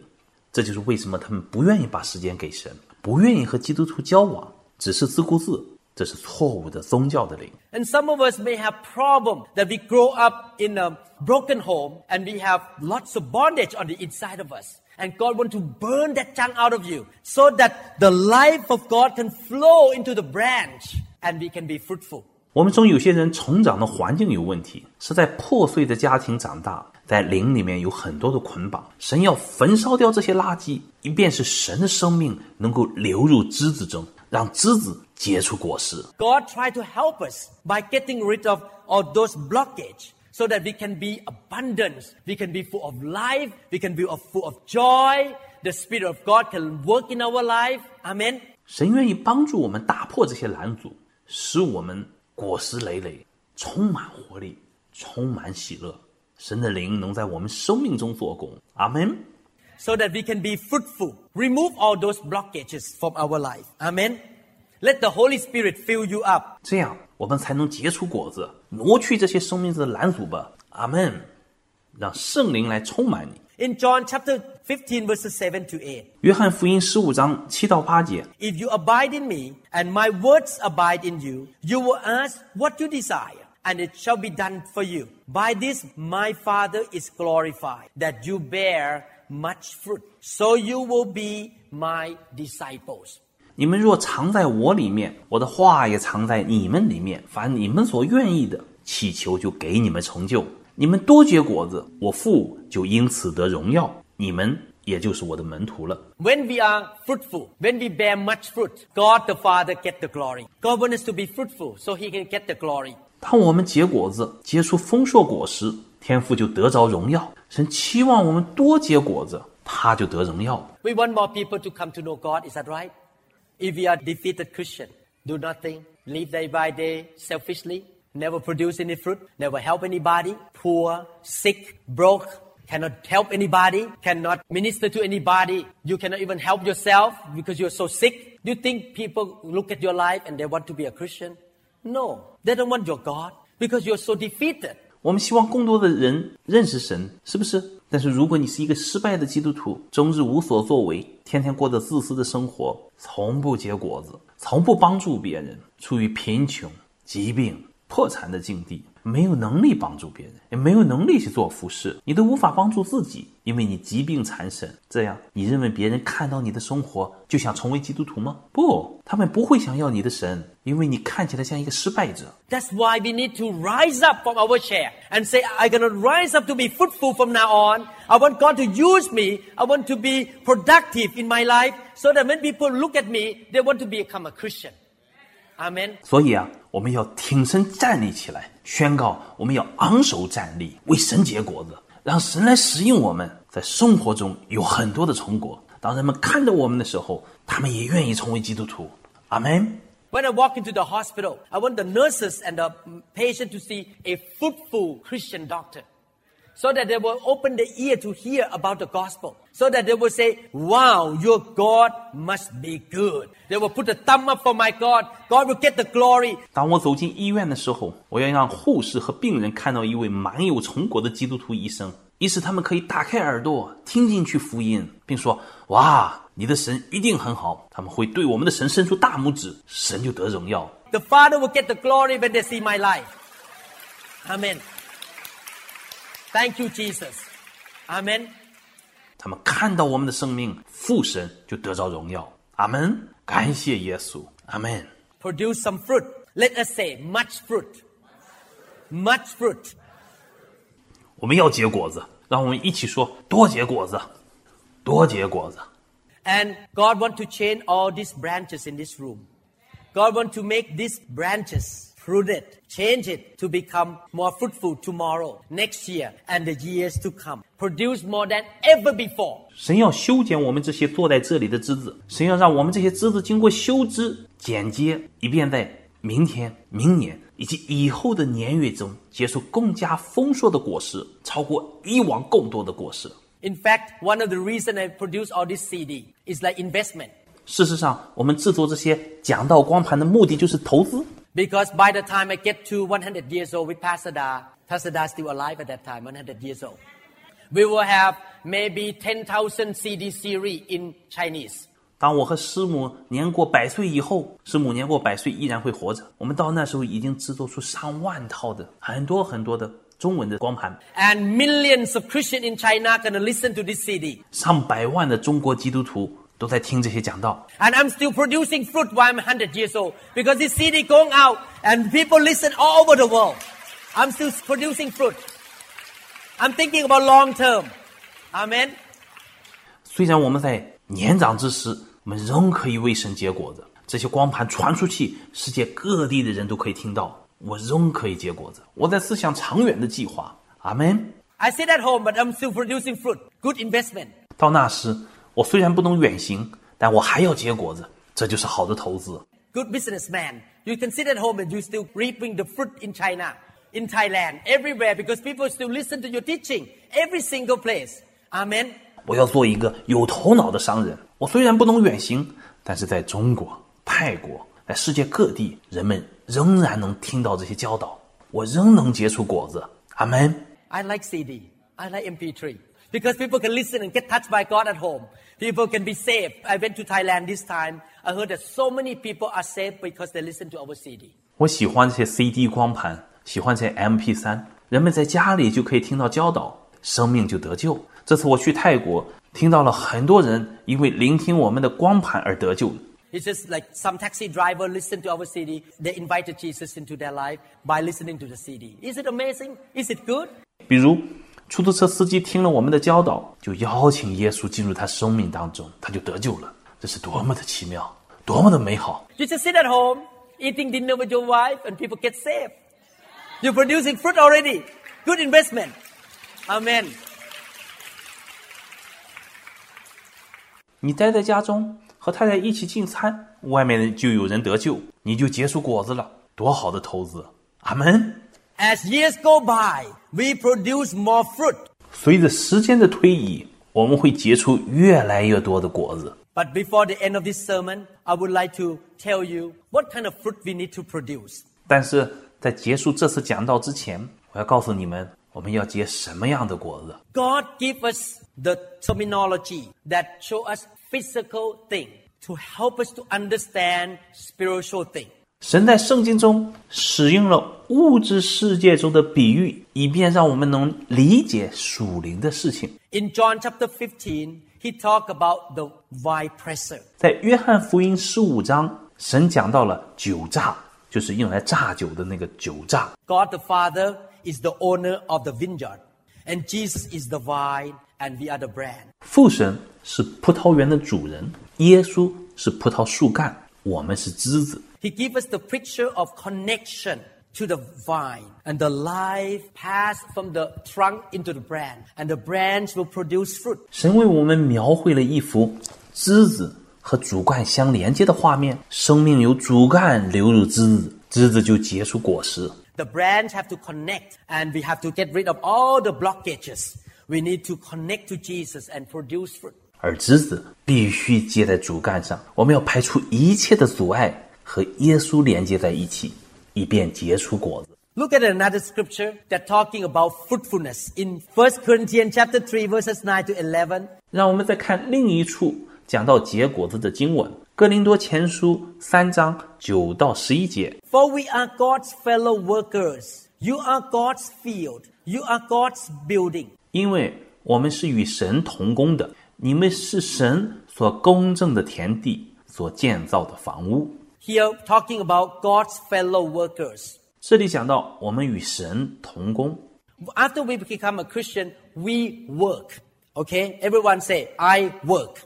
这就是为什么他们不愿意把时间给神，不愿意和基督徒交往，只是自顾自。这是错误的宗教的灵。 And some of us may have problem that we grow up in a broken home and we have lots of bondage on the inside of us. And God want to burn that junk out of you so that the life of God can flow into the branch and we can be fruitful. 我们中有些人成长的环境有问题，是在破碎的家庭长大，在灵里面有很多的捆绑。神要焚烧掉这些垃圾，以便是神的生命能够流入枝子中，让枝子结出果实。 God try to help us by getting rid of all those blockage so that we can be abundance, we can be full of life, we can be of- full of joy. The Spirit of God can work in our life. Amen. 神愿意帮助我们打破这些拦阻，使我们果实累累，充满活力，充满喜乐。神的灵能在我们生命中做工。阿门。 so that we can be fruitful. Remove all those blockages from our life. Amen. Let the Holy Spirit fill you up. 这样我们才能结出果子， 挪去这些生命中的拦阻吧。阿门。让圣灵来充满你。 In John chapter 15 verses 7 to 8. 约翰福音十五章七到八节， If you abide in me and my words abide in you, you will ask what you desire and it shall be done for you. By this my Father is glorified that you bear much fruit. So you will be my disciples. 你们若藏在我里面，我的话也藏在你们里面，凡你们所愿意的，祈求就给你们成就。你们多结果子，我父就因此得荣耀，你们也就是我的门徒了。When we are fruitful, when we bear much fruit, God the Father get the glory. God wants to be fruitful so he can get the glory. 当我们结果子，结出丰硕果实，天父就得着荣耀。神期望我们多结果子，他就得荣耀。We want more people to come to know God, is that right? If we are defeated Christian, do nothing, live day by day selfishly, never produce any fruit, never help anybody, poor, sick, broke, cannot help anybody, cannot minister to anybody, you cannot even help yourself because you're so sick. Do you think people look at your life and they want to be a Christian? No, they don't want your God because you're so defeated. 我们希望更多的人认识神，是不是？ 但是如果你是一个失败的基督徒，终日无所作为，天天过着自私的生活，从不结果子，从不帮助别人，处于贫穷、疾病、破产的境地，没有能力帮助别人，也没有能力去做服饰，你都无法帮助自己，因为你疾病缠身。这样，你认为别人看到你的生活就想成为基督徒吗？不，他们不会想要你的神，因为你看起来像一个失败者。That's why we need to rise up from our chair and say, I'm to rise up to be fruitful from now on. I want God to use me. I want to be productive in my life so that when people look at me, they want to become a Christian. Amen. 所以啊，我们要挺身站立起来，宣告我们要昂首站立，为神结果子，让神来使用我们，在生活中有很多的成果。当人们看着我们的时候，他们也愿意成为基督徒。阿门。When I walk into the hospital, I want the nurses and the patient to see a fruitful Christian doctor. So that they will open their ear to hear about the gospel. So that they will say, wow, your God must be good. They will put a thumb up for my God. God will get the glory. 当我走进医院的时候，我要让护士和病人看到一位满有成果的基督徒医生，以使他们可以打开耳朵听进去福音，并说：“哇，你的神一定很好。”他们会对我们的神伸出大拇指，神就得荣耀。 The Father will get the glory when they see my life. Amen. Thank you, Jesus. Amen. 他们看到我们的生命，父神就得着荣耀。阿门。感谢耶稣。阿门。 Produce some fruit. Let us say much fruit. Much fruit. 我们要结果子，让我们一起说：多结果子，多结果子。 And God want to change all these branches in this room. God want to make these branches prudent, change it to become more fruitful tomorrow, next year, and the years to come. Produce more than ever before. 神要修剪我们这些坐在这里的枝子，神要让我们这些枝子经过修枝剪接，以便在明天、明年以及以后的年月中结出更加丰硕的果实，超过以往更多的果实。In fact, one of the reason I produce all this CD is like investment. 事实上，我们制作这些讲道光盘的目的就是投资，Because by the time I get to 100 years old with Pastor Da, Pastor Da is still alive at that time, 100 years old. We will have maybe 10,000 CD series in Chinese. 当我和师母年过百岁以后，师母年过百岁依然会活着。我们到那时候已经制作出上万套的很多很多的中文的光盘， And millions of Christians in China gonna listen to this CD. 上百万的中国基督徒 都在听这些讲道。 And I'm still producing fruit while I'm 100 years old because this CD going out and people listen all over the world. I'm still producing fruit. I'm thinking about long term. Amen. 虽然我们在年长之时，我们仍可以为神结果子。这些光盘传出去，世界各地的人都可以听到，我仍可以结果子。我在思想长远的计划。阿门。 I sit at home, but I'm still producing fruit. Good investment. 到那时， 我虽然不能远行，但我还要结果子，这就是好的投资。Good businessman. You can sit at home and you still reaping the fruit in China, in Thailand, everywhere because people still listen to your teaching. Every single place. Amen. 我要做一个有头脑的商人。我虽然不能远行，但是在中国、泰国，在世界各地，人们仍然能听到这些教导，我仍能结出果子。阿门。I like CD. I like MP3 because people can listen and get touched by God at home. People can be saved. I went to Thailand this time. I heard that so many people are saved because they listen to our CD. 我喜欢这些 CD 光盘，喜欢这些 MP 3人们在家里就可以听到教导，生命就得救。这次我去泰国，听到了很多人因为聆听我们的光盘而得救。 It's just like some taxi driver listened to our CD. They invited Jesus into their life by listening to the CD. Is it amazing? Is it good? 比如， 出租车司机听了我们的教导，就邀请耶稣进入他生命当中，他就得救了。这是多么的奇妙，多么的美好！You just sit at home eating dinner with your wife and people get saved. You're producing fruit already. Good investment. Amen. 你待在家中和太太一起进餐，外面就有人得救，你就结出果子了，多好的投资！阿门。As years go by, we produce more fruit. 随着时间的推移，我们会结出越来越多的果子。 But before the end of this sermon, I would like to tell you what kind of fruit we need to produce. 但是在结束这次讲道之前，我要告诉你们，我们要结什么样的果子。 God give us the terminology that show us physical thing to help us to understand spiritual thing. 神在圣经中使用了物质世界中的比喻，以便让我们能理解属灵的事情。In John chapter 15, he talked about the vine presser. 在约翰福音十五章，神讲到了酒榨，就是用来榨酒的那个酒榨。God the Father is the owner of the vineyard, and Jesus is the vine, and we are the brand. 父神是葡萄园的主人，耶稣是葡萄树干，我们是枝子。He gives us the picture of connection to the vine, and the life pass from the trunk into the branch, and the branch will produce fruit. 神为我们描绘了一幅枝子和主干相连接的画面，生命由主干流入枝子，枝子就结出果实。 The branch have to connect, and we have to get rid of all the blockages. We need to connect to Jesus and produce fruit. 而枝子必须接在主干上，我们要排除一切的阻碍， 和耶稣连接在一起，以便结出果子。 Look at another scripture that talking about fruitfulness in 1 Corinthians chapter 3 verses 9 to 11. 让我们再看另一处讲到结果子的经文，《哥林多前书》三章九到十一节。 For we are God's fellow workers. You are God's field. You are God's building. 因为我们是与神同工的，你们是神所公正的田地，所建造的房屋。 Here talking about God's fellow workers. 这里讲到我们与神同工， After we become a Christian, we work. Okay? Everyone say, I work.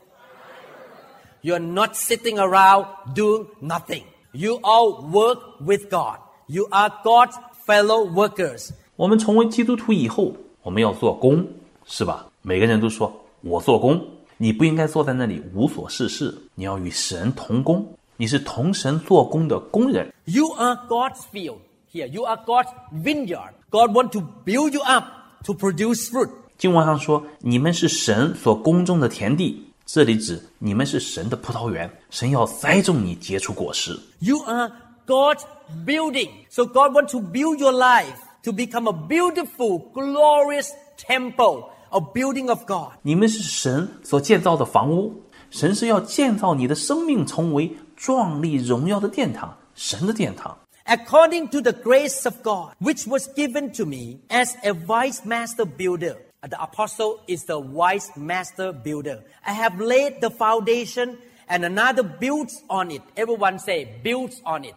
You're not sitting around doing nothing. You all work with God. You are God's fellow workers. 我们成为基督徒以后，我们要做工，是吧？每个人都说我做工，你不应该坐在那里无所事事，你要与神同工， 你是同神做工的工人。 You are God's field. Here, you are God's vineyard. God want to build you up to produce fruit. 经文上说，你们是神所耕种的田地，这里指你们是神的葡萄园，神要栽种你结出果实。 You are God's building. So God wants to build your life to become a beautiful, glorious temple, a building of God. 你们是神所建造的房屋，神是要建造你的生命成为 壮丽荣耀的殿堂，神的殿堂。 According to the grace of God, which was given to me as a wise master builder. The apostle is the wise master builder. I have laid the foundation and another builds on it. Everyone say, builds on it.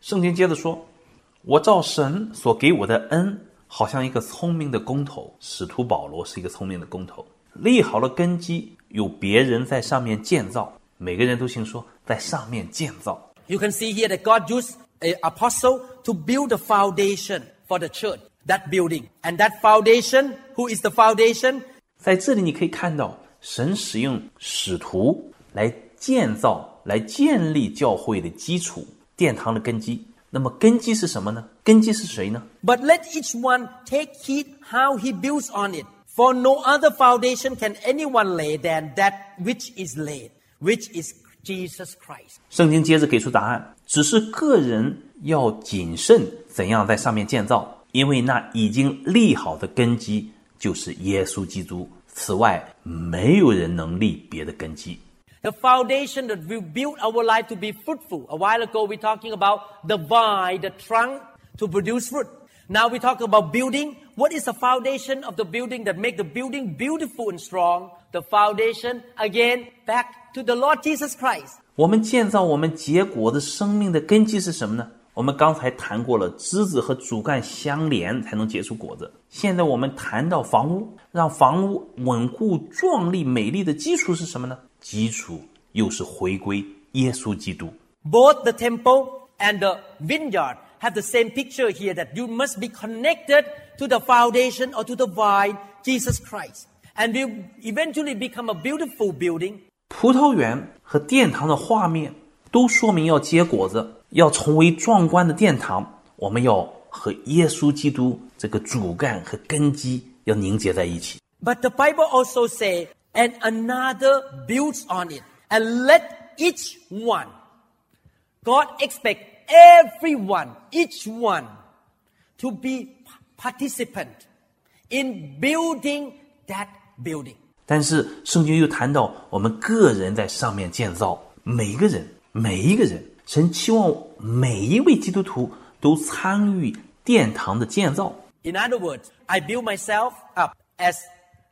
圣经接着说：“我照神所给我的恩，好像一个聪明的工头。使徒保罗是一个聪明的工头，立好了根基，有别人在上面建造。 每个人都信说，在上面建造。 You can see here that God used an apostle to build the foundation for the church, that building. And that foundation, who is the foundation? 在这里你可以看到，神使用使徒来建造、来建立教会的基础，殿堂的根基。那么根基是什么呢？根基是谁呢？ But let each one take heed how he builds on it. For no other foundation can anyone lay than that which is laid, which is Jesus Christ. 圣经接着给出答案，只是个人要谨慎怎样在上面建造，因为那已经立好的根基就是耶稣基督。此外，没有人能立别的根基。 The foundation that will build our life to be fruitful. A while ago, we talking about the vine, the trunk to produce fruit. Now we talk about building. What is the foundation of the building that make the building beautiful and strong? The foundation, again, back to the Lord Jesus Christ. 我们建造我们结果的生命的根基是什么呢？我们刚才谈过了，枝子和主干相连才能结出果子。现在我们谈到房屋，让房屋稳固、壮丽、美丽的基础是什么呢？基础又是回归耶稣基督。 Both the temple and the vineyard have the same picture here that you must be connected to the foundation or to the vine, Jesus Christ. And will eventually become a beautiful building. 葡萄园和殿堂的画面都说明要结果子，要成为壮观的殿堂。我们要和耶稣基督这个主干和根基要凝结在一起。 But the Bible also say, and another builds on it. And let each one, God expect everyone, each one, to be participant in building that building. 但是圣经又谈到我们个人在上面建造，每一个人，每一个人，神期望每一位基督徒都参与殿堂的建造。 In other words, I build myself up as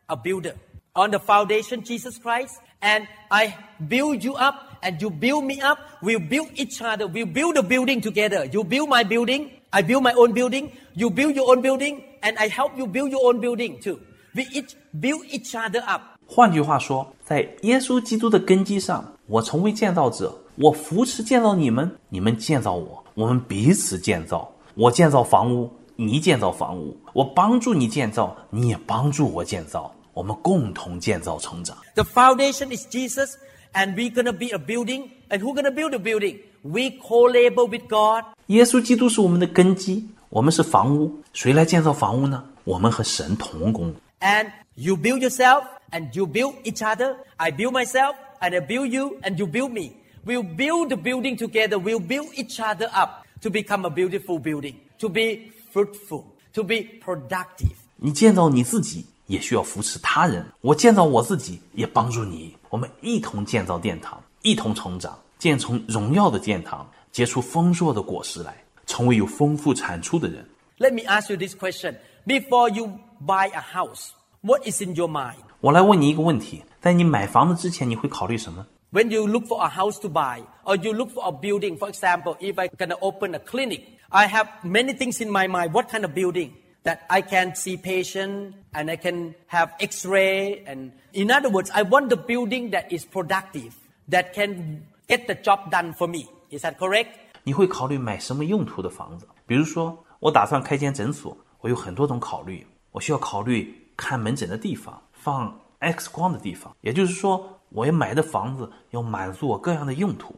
a builder on the foundation Jesus Christ, and I build you up, and you build me up. We'll build each other. We'll build a building together. You build my building, I build my own building. You build your own building, and I help you build your own building too. We each build each other up. 换句话说，在耶稣基督的根基上，我成为建造者，我扶持建造你们，你们建造我，我们彼此建造。我建造房屋，你建造房屋，我帮助你建造，你也帮助我建造，我们共同建造成长。The foundation is Jesus, and we're gonna be a building. And who's gonna build the building? We co-labor with God. 耶稣基督是我们的根基，我们是房屋，谁来建造房屋呢？我们和神同工。And you build yourself, and you build each other. I build myself, and I build you, and you build me. We'll build the building together. We'll build each other up to become a beautiful building, to be fruitful, to be productive. 你建造你自己，也需要扶持他人；我建造我自己，也帮助你。我们一同建造殿堂，一同成长，建成荣耀的殿堂，结出丰硕的果实来，成为有丰富产出的人。 Let me ask you this question. Before you buy a house, what is in your mind? 我来问你一个问题：在你买房子之前，你会考虑什么？ When you look for a house to buy, or you look for a building, for example, if I'm gonna open a clinic, I have many things in my mind. What kind of building? That I can see patient and I can have X-ray. And in other words, I want the building that is productive, that can get the job done for me. Is that correct? 你会考虑买什么用途的房子？比如说，我打算开间诊所，我有很多种考虑。 我需要考虑看门诊的地方，放 X 光的地方。也就是说，我要买的房子要满足我各样的用途，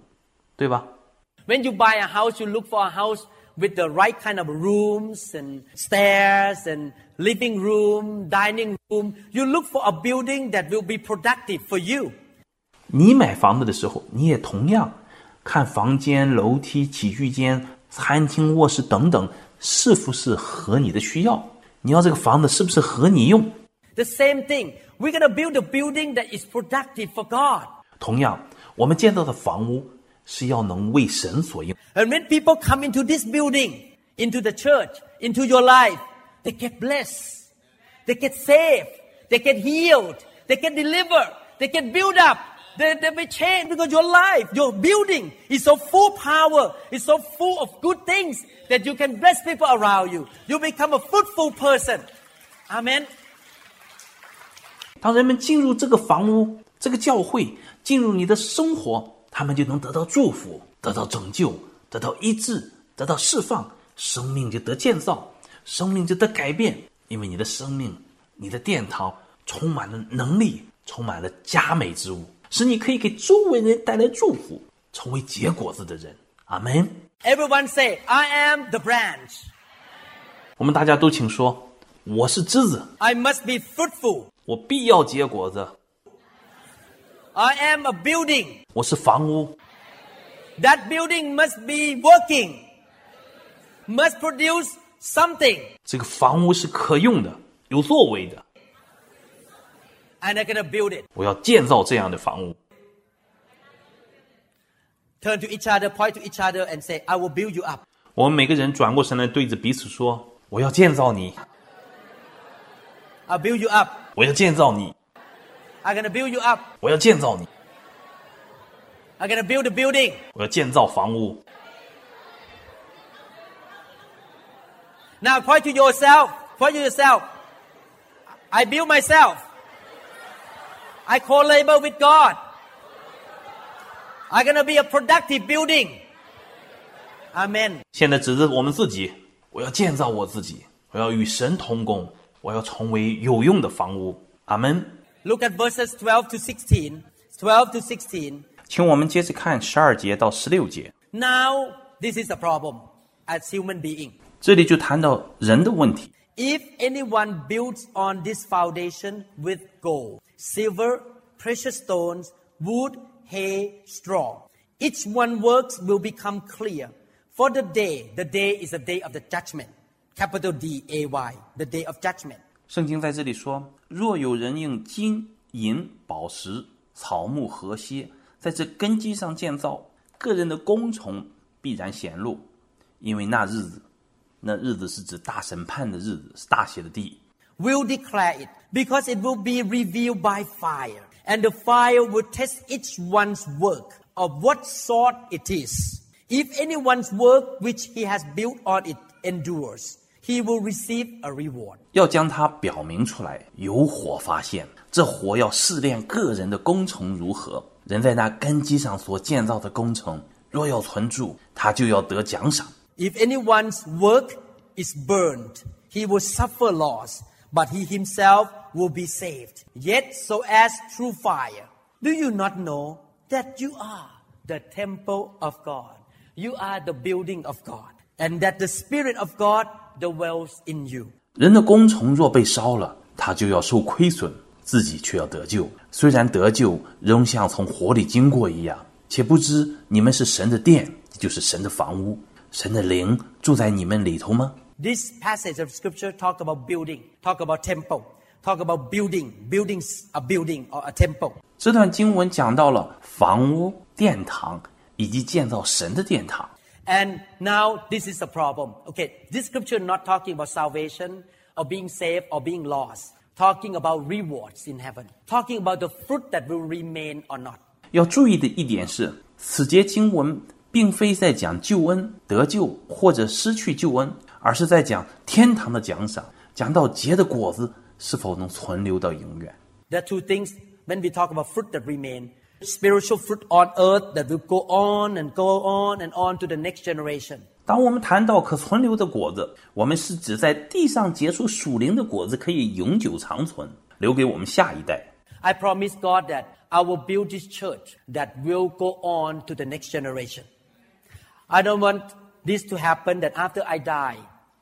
对吧？When you buy a house, you look for a house with the right kind of rooms and stairs and living room, dining room. You look for a building that will be productive for you. 你买房子的时候，你也同样看房间、楼梯、起居间、餐厅、卧室等等，是不是合你的需要？你要这个房子是不是合你用？ The same thing. We're going to build a building that is productive for God. 同样，我们建造的房屋是要能为神所用。 And when people come into this building, into the church, into your life, they get blessed. They get saved. They get healed. They get delivered. They get built up. They, they be changed because your life, your building is so full power. is so full of good things that you can bless people around you. You become a fruitful person. Amen. 当人们进入这个房屋、这个教会，进入你的生活，他们就能得到祝福、得到拯救、得到医治、得到释放，生命就得建造，生命就得改变。因为你的生命、你的殿堂充满了能力，充满了佳美之物，使你可以给周围人带来祝福，成为结果子的人。阿门。Everyone say, I am the branch. 我们大家都请说：“我是枝子，I must be fruitful. 我必要结果子；I am a building. 我是房屋，That building must be working, must produce something, 这个房屋是可用的，有作为的。and I'm gonna build it. 我要建造这样的房屋。 Turn to each other, point to each other, and say, I will build you up. 我们每个人转过身来，对着彼此说：“我要建造你， I'll build you up. 我要建造你， I'm gonna build you up. 我要建造你， I'm gonna build a building. 我要建造房屋。 Now point to yourself. Point to yourself. I build myself. I co-labor with God. I'm gonna be a productive building. Amen. 现在指着我们自己，我要建造我自己，我要与神同工，我要成为有用的房屋。阿门。Look at verses 12 to 16. 12 to 16. 请我们接着看十二节到十六节，Now, this is the problem as human being. 这里就谈到人的问题。If anyone builds on this foundation with gold, silver, precious stones, wood, hay, straw, each one works will become clear. For the day, the day is a day of the judgment. Capital D A Y, the day of judgment. 圣经在这里说：“若有人用金银、宝石、草木、禾秸，在这根基上建造，个人的工程必然显露，因为那日子， 那日子是指大审判的日子，是大写的地。 will declare it because it will be revealed by fire. And the fire will test each one's work of what sort it is. If anyone's work which he has built on it endures, he will receive a reward. 要将它表明出来，有火发现，这火要试炼个人的工程如何。人在那根基上所建造的工程，若要存住，他就要得奖赏。 If anyone's work is burned, he will suffer loss, but he himself will be saved. Yet so as through fire. Do you not know that you are the temple of God? You are the building of God. And that the Spirit of God dwells in you. 人的工程若被烧了，他就要受亏损，自己却要得救。虽然得救，仍像从火里经过一样。且不知你们是神的殿，也就是神的房屋， 神的灵住在你们里头吗？ This passage of scripture talk about building, talk about temple, talk about building, buildings a building or a temple. 这段经文讲到了房屋、殿堂以及建造神的殿堂。 And now this is the problem. Okay, this scripture not talking about salvation or being saved or being lost. Talking about rewards in heaven. Talking about the fruit that will remain or not. 要注意的一点是，此节经文 并非在讲救恩、得救或者失去救恩，而是在讲天堂的奖赏，讲到结的果子是否能存留到永远。 There are two things when we talk about fruit that remain. spiritual fruit on earth that will go on and go on and on to the next generation. 当我们谈到可存留的果子，我们是指在地上结出属灵的果子，可以永久长存，留给我们下一代。 I promise God that I will build this church that will go on to the next generation. I don't want this to happen that after I die,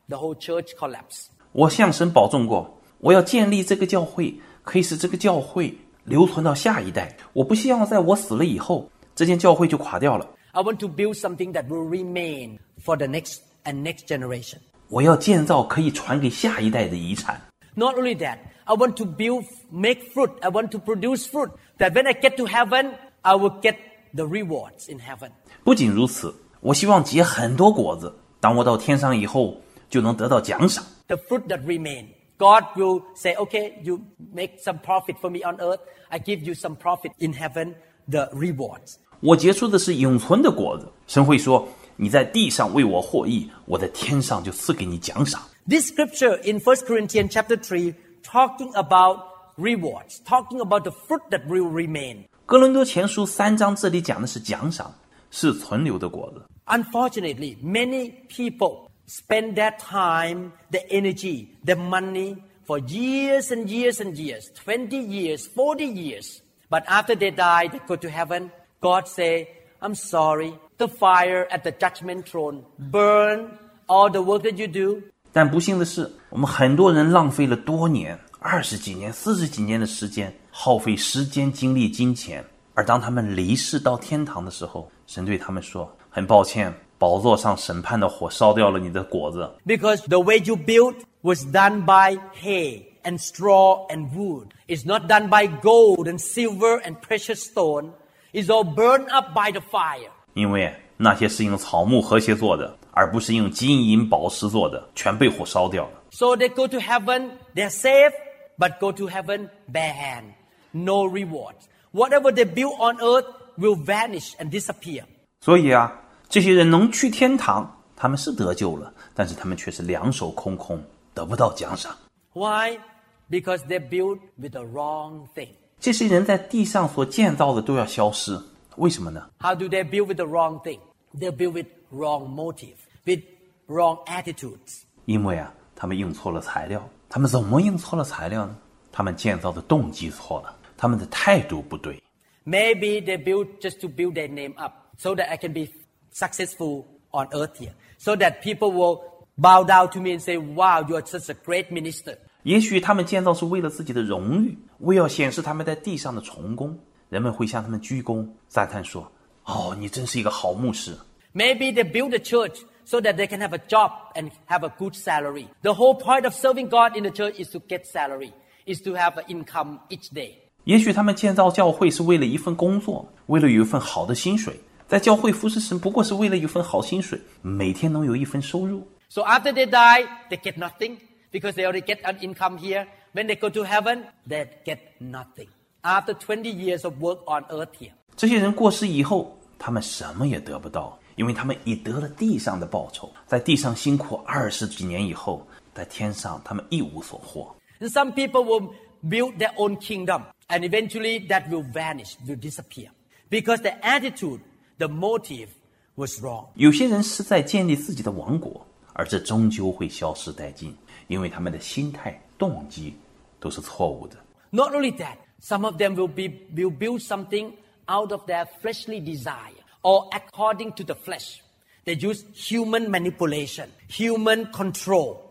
the whole church collapse. 我向神保证过，我要建立这个教会，可以使这个教会留存到下一代。我不希望在我死了以后，这间教会就垮掉了。 I want to build something that will remain for the next and next generation. 我要建造可以传给下一代的遗产。 Not only that, I want to build, make fruit. I want to produce fruit that when I get to heaven, I will get the rewards in heaven. 不仅如此， 我希望结很多果子，当我到天上以后，就能得到奖赏。 The fruit that remain, God will say, okay, you make some profit for me on earth. I give you some profit in heaven, the rewards. 我结出的是永存的果子，神会说：“你在地上为我获益，我在天上就赐给你奖赏。 This scripture in 1 Corinthians chapter 3 talking about rewards, talking about the fruit that will remain. ”哥伦多前书三章这里讲的是奖赏， 是存留的果子。 Unfortunately, many people spend their time, their energy, their money for years and years and years 20 years, 40 years. But after they die, they go to heaven. God say, I'm sorry. The fire at the judgment throne burn all the work that you do. 但不幸的是，我们很多人浪费了多年、二十几年、四十几年的时间，耗费时间、精力、金钱。而当他们离世到天堂的时候， 神对他们说：“很抱歉，宝座上审判的火烧掉了你的果子， Because the way you built was done by hay and straw and wood. It's not done by gold and silver and precious stone. It's all burned up by the fire. 因为那些是用草木和谐做的，而不是用金银宝石做的，全被火烧掉了。 So they go to heaven, they're safe, but go to heaven bare hand. No reward. Whatever they build on earth will vanish and disappear. 所以啊，这些人能去天堂，他们是得救了，但是他们却是两手空空，得不到奖赏。 Why? Because they build with the wrong thing. 这些人在地上所建造的都要消失，为什么呢？ How do they build with the wrong thing? They build with wrong motive, with wrong attitudes. 因为啊，他们用错了材料。他们怎么用错了材料呢？他们建造的动机错了，他们的态度不对。 Maybe they build just to build their name up so that I can be successful on earth here. So that people will bow down to me and say, wow, you are such a great minister. 也许他们建造是为了自己的荣誉，为要显示他们在地上的成功，人们会向他们鞠躬赞叹说：“哦，你真是一个好牧师。” Maybe they build a church so that they can have a job and have a good salary. The whole point of serving God in the church is to get salary, is to have an income each day. 也许他们建造教会是为了一份工作，为了有一份好的薪水，在教会服侍神不过是为了一份好薪水，每天能有一份收入。So after they die, they get nothing because they already get an income here. When they go to heaven, they get nothing. After twenty years of work on earth here. 这些人过世以后，他们什么也得不到，因为他们已得了地上的报酬，在地上辛苦二十几年以后，在天上他们一无所获。And some people will build their own kingdom, and eventually that will vanish, will disappear. Because the attitude, the motive was wrong. 有些人是在建立自己的王国，而这终究会消失殆尽，因为他们的心态、动机都是错误的。 Not only that, some of them will, be, will build something out of their fleshly desire or according to the flesh. They use human manipulation, human control.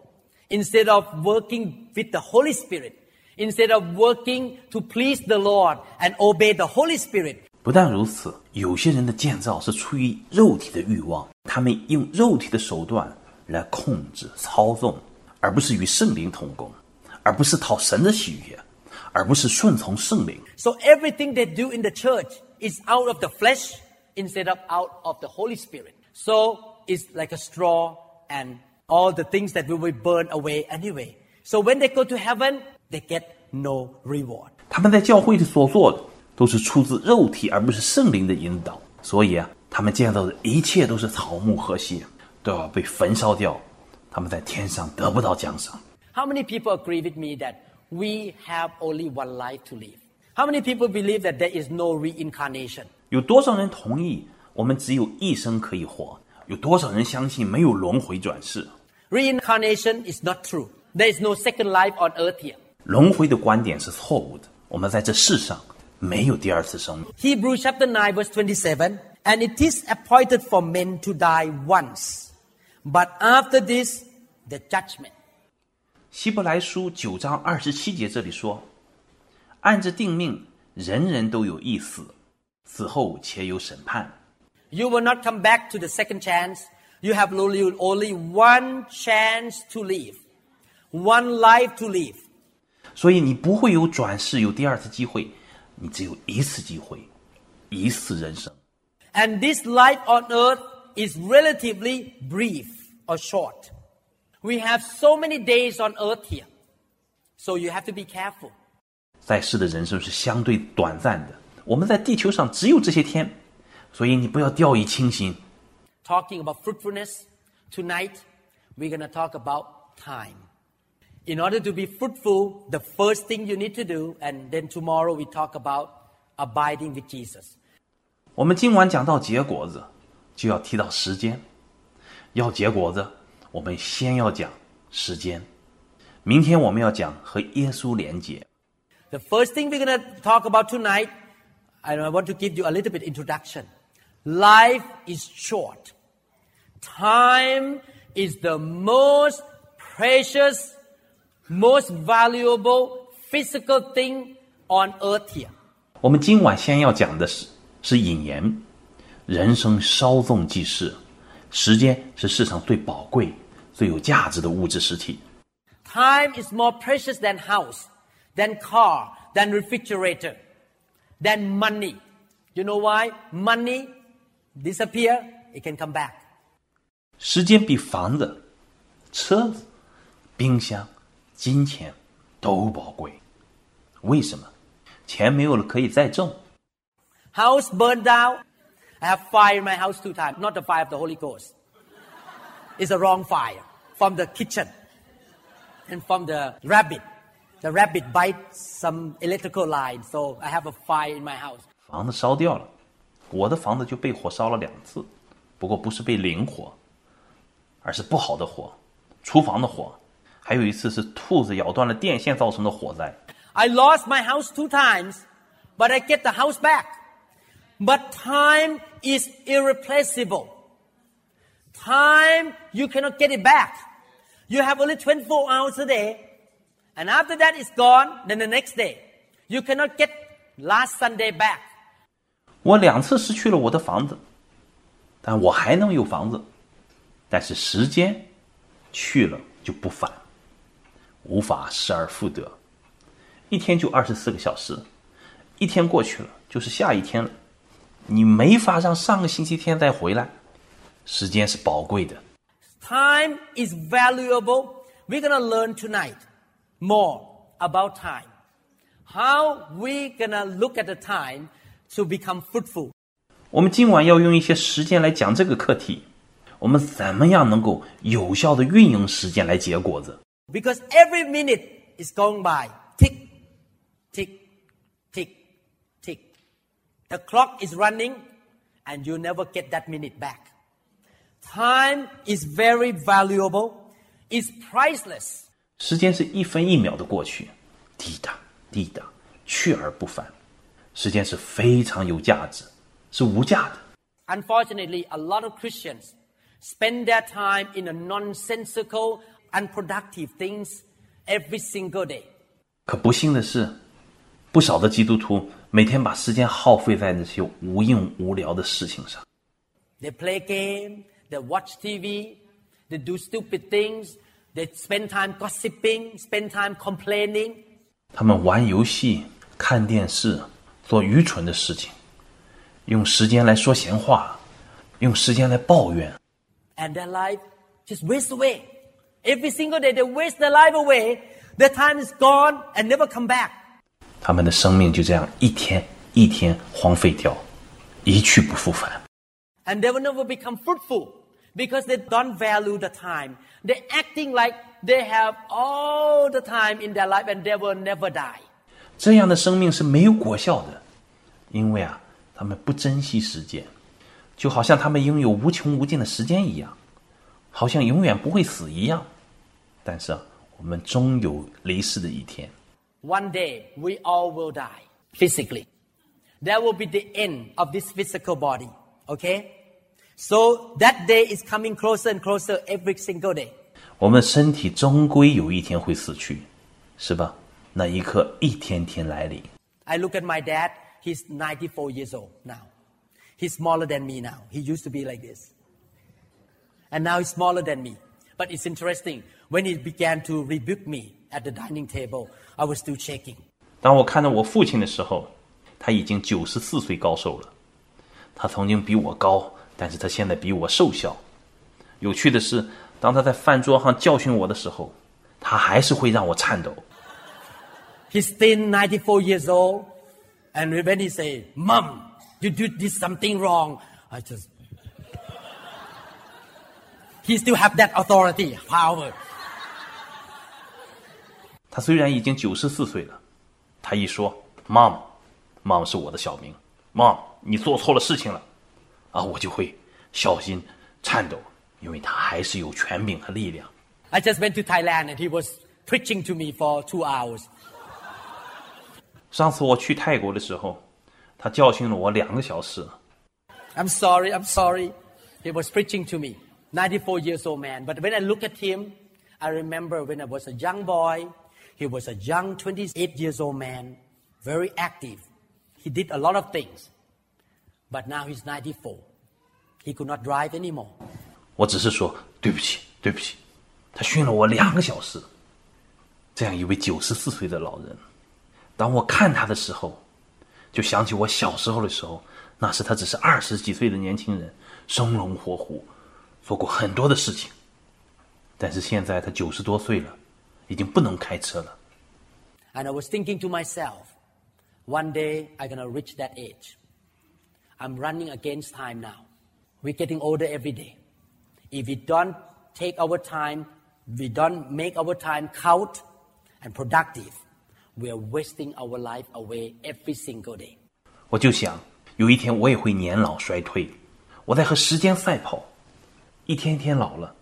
Instead of working with the Holy Spirit, instead of working to please the Lord and obey the Holy Spirit, 不但如此，有些人的建造是出于肉体的欲望，他们用肉体的手段来控制、操纵，而不是与圣灵同工，而不是讨神的喜悦，而不是顺从圣灵。 So everything they do in the church is out of the flesh instead of out of the Holy Spirit. So it's like a straw and all the things that will be burned away anyway. So when they go to heaven, they get no reward. 他们在教会里所做的都是出自肉体，而不是圣灵的引导。所以啊，他们建造的一切都是草木和谐，都要被焚烧掉。他们在天上得不到奖赏。 How many people agree with me that we have only one life to live? How many people believe that there is no reincarnation? 有多少人同意我们只有一生可以活？有多少人相信没有轮回转世？ Reincarnation is not true. There is no second life on earth here. 轮回的观点是错误的。我们在这世上没有第二次生命。 Hebrews chapter 9 verse 27 And it is appointed for men to die once, but after this, the judgment. 希伯来书九章二十七节这里说：“按着定命，人人都有一死，死后且有审判。 You will not come back to the second chance. You have only, only one chance to live, one life to live. 所以你不会有转世，有第二次机会，你只有一次机会，一次人生。 And this life on earth is relatively brief or short. We have so many days on earth here. So you have to be careful. 在世的人生是相对短暂的，我们在地球上只有这些天，所以你不要掉以轻心。 Talking about fruitfulness, tonight we're going to talk about time. In order to be fruitful, the first thing you need to do, and then tomorrow we talk about abiding with Jesus. 我们今晚讲到结果子，就要提到时间。要结果子，我们先要讲时间。明天我们要讲和耶稣连结。 The first thing we're going to talk about tonight, and I want to give you a little bit introduction. Life is short. Time is the most precious, most valuable physical thing on earth here. 我们今晚先要讲的是是引言，人生稍纵即逝，时间是世上最宝贵、最有价值的物质实体。 Time is more precious than house, than car, than refrigerator, than money. You know why? Money disappear, it can come back. 时间比房子、车子、冰箱、 金钱都宝贵。为什么？钱没有了可以再挣。House burned down. I have fire in my house two times. Not the fire of the Holy Ghost. It's the wrong fire from the kitchen and from the rabbit. The rabbit bites some electrical line, so I have a fire in my house. 房子烧掉了，我的房子就被火烧了两次，不过不是被灵火，而是不好的火，厨房的火，还有一次是兔子咬断了电线造成的火灾。 I lost my house two times, but I get the house back. But time is irreplaceable. Time, you cannot get it back. You have only 24 hours a day. And after that is gone, then the next day. You cannot get last Sunday back. 我两次失去了我的房子，但我还能有房子，但是时间去了就不返， 无法失而复得。一天就二十四个小时，一天过去了就是下一天了，你没法让上个星期天再回来。时间是宝贵的，Time is valuable. We're gonna learn tonight more about time. How we gonna look at the time to become fruitful. 我们今晚要用一些时间来讲这个课题。我们怎么样能够有效的运用时间来结果子？Because every minute is going by. Tick, tick, tick, tick. The clock is running and you never get that minute back. Time is very valuable. It's priceless. 时间是一分一秒的过去，滴答滴答，去而不返。时间是非常有价值，是无价的。 Unfortunately, a lot of Christians spend their time in a nonsensical, unproductive things every single day. 可不幸的是，不少的基督徒每天把时间耗费在那些无用无聊的事情上。 They play game, they watch TV, they do stupid things, they spend time gossiping, spend time complaining. 他们玩游戏、看电视，做愚蠢的事情，用时间来说闲话，用时间来抱怨。 and their life just waste away. Every single day they waste their life away. Their time is gone and never come back. 他们的生命就这样一天一天荒废掉，一去不复返。 And they will never become fruitful because they don't value the time. They're acting like they have all the time in their life and they will never die. 这样的生命是没有果效的，因为啊，他们不珍惜时间，就好像他们拥有无穷无尽的时间一样， 好像永远不会死一样。但是啊，我们终有离世的一天。 One day we all will die physically. That will be the end of this physical body. Okay? So that day is coming closer and closer every single day. 我们身体终归有一天会死去，是吧？那一刻一天天来临。 I look at my dad, he's 94 years old now. He's smaller than me now. He used to be like this. And now he's smaller than me. But it's interesting, when he began to rebuke me at the dining table, I was still shaking. 当我看到我父亲的时候，他已经九十四岁高寿了。他曾经比我高，但是他现在比我瘦小。有趣的是，当他在饭桌上教训我的时候，他还是会让我颤抖。 He's still 94 years old. And when he say, Mom, you did this something wrong, I just... He still have that authority, power. 他虽然已经九十四岁了，他一说 “mom”，mom 是我的小名，mom 你做错了事情了，啊，我就会小心颤抖，因为他还是有权柄和力量。 I just went to Thailand and he was preaching to me for two hours. 上次我去泰国的时候，他教训了我两个小时。 I'm sorry, I'm sorry. He was preaching to me. 94 years old man. But when I look at him, I remember when I was a young boy, he was a young 28 years old man, very active. He did a lot of things. But now he's 94. He could not drive anymore. 我只是说对不起，对不起。他训了我两个小时。这样一位九十四岁的老人，当我看他的时候，就想起我小时候的时候，那时他只是二十几岁的年轻人，生龙活虎， 做过很多的事情。但是现在他九十多岁了，已经不能开车了。And I was thinking to myself, one day I'm gonna reach that age. I'm running against time now. We're getting older every day. If we don't take our time, we don't make our time count and productive, we are wasting our life away every single day. 我就想，有一天我也会年老衰退，我在和时间赛跑，一天天老了。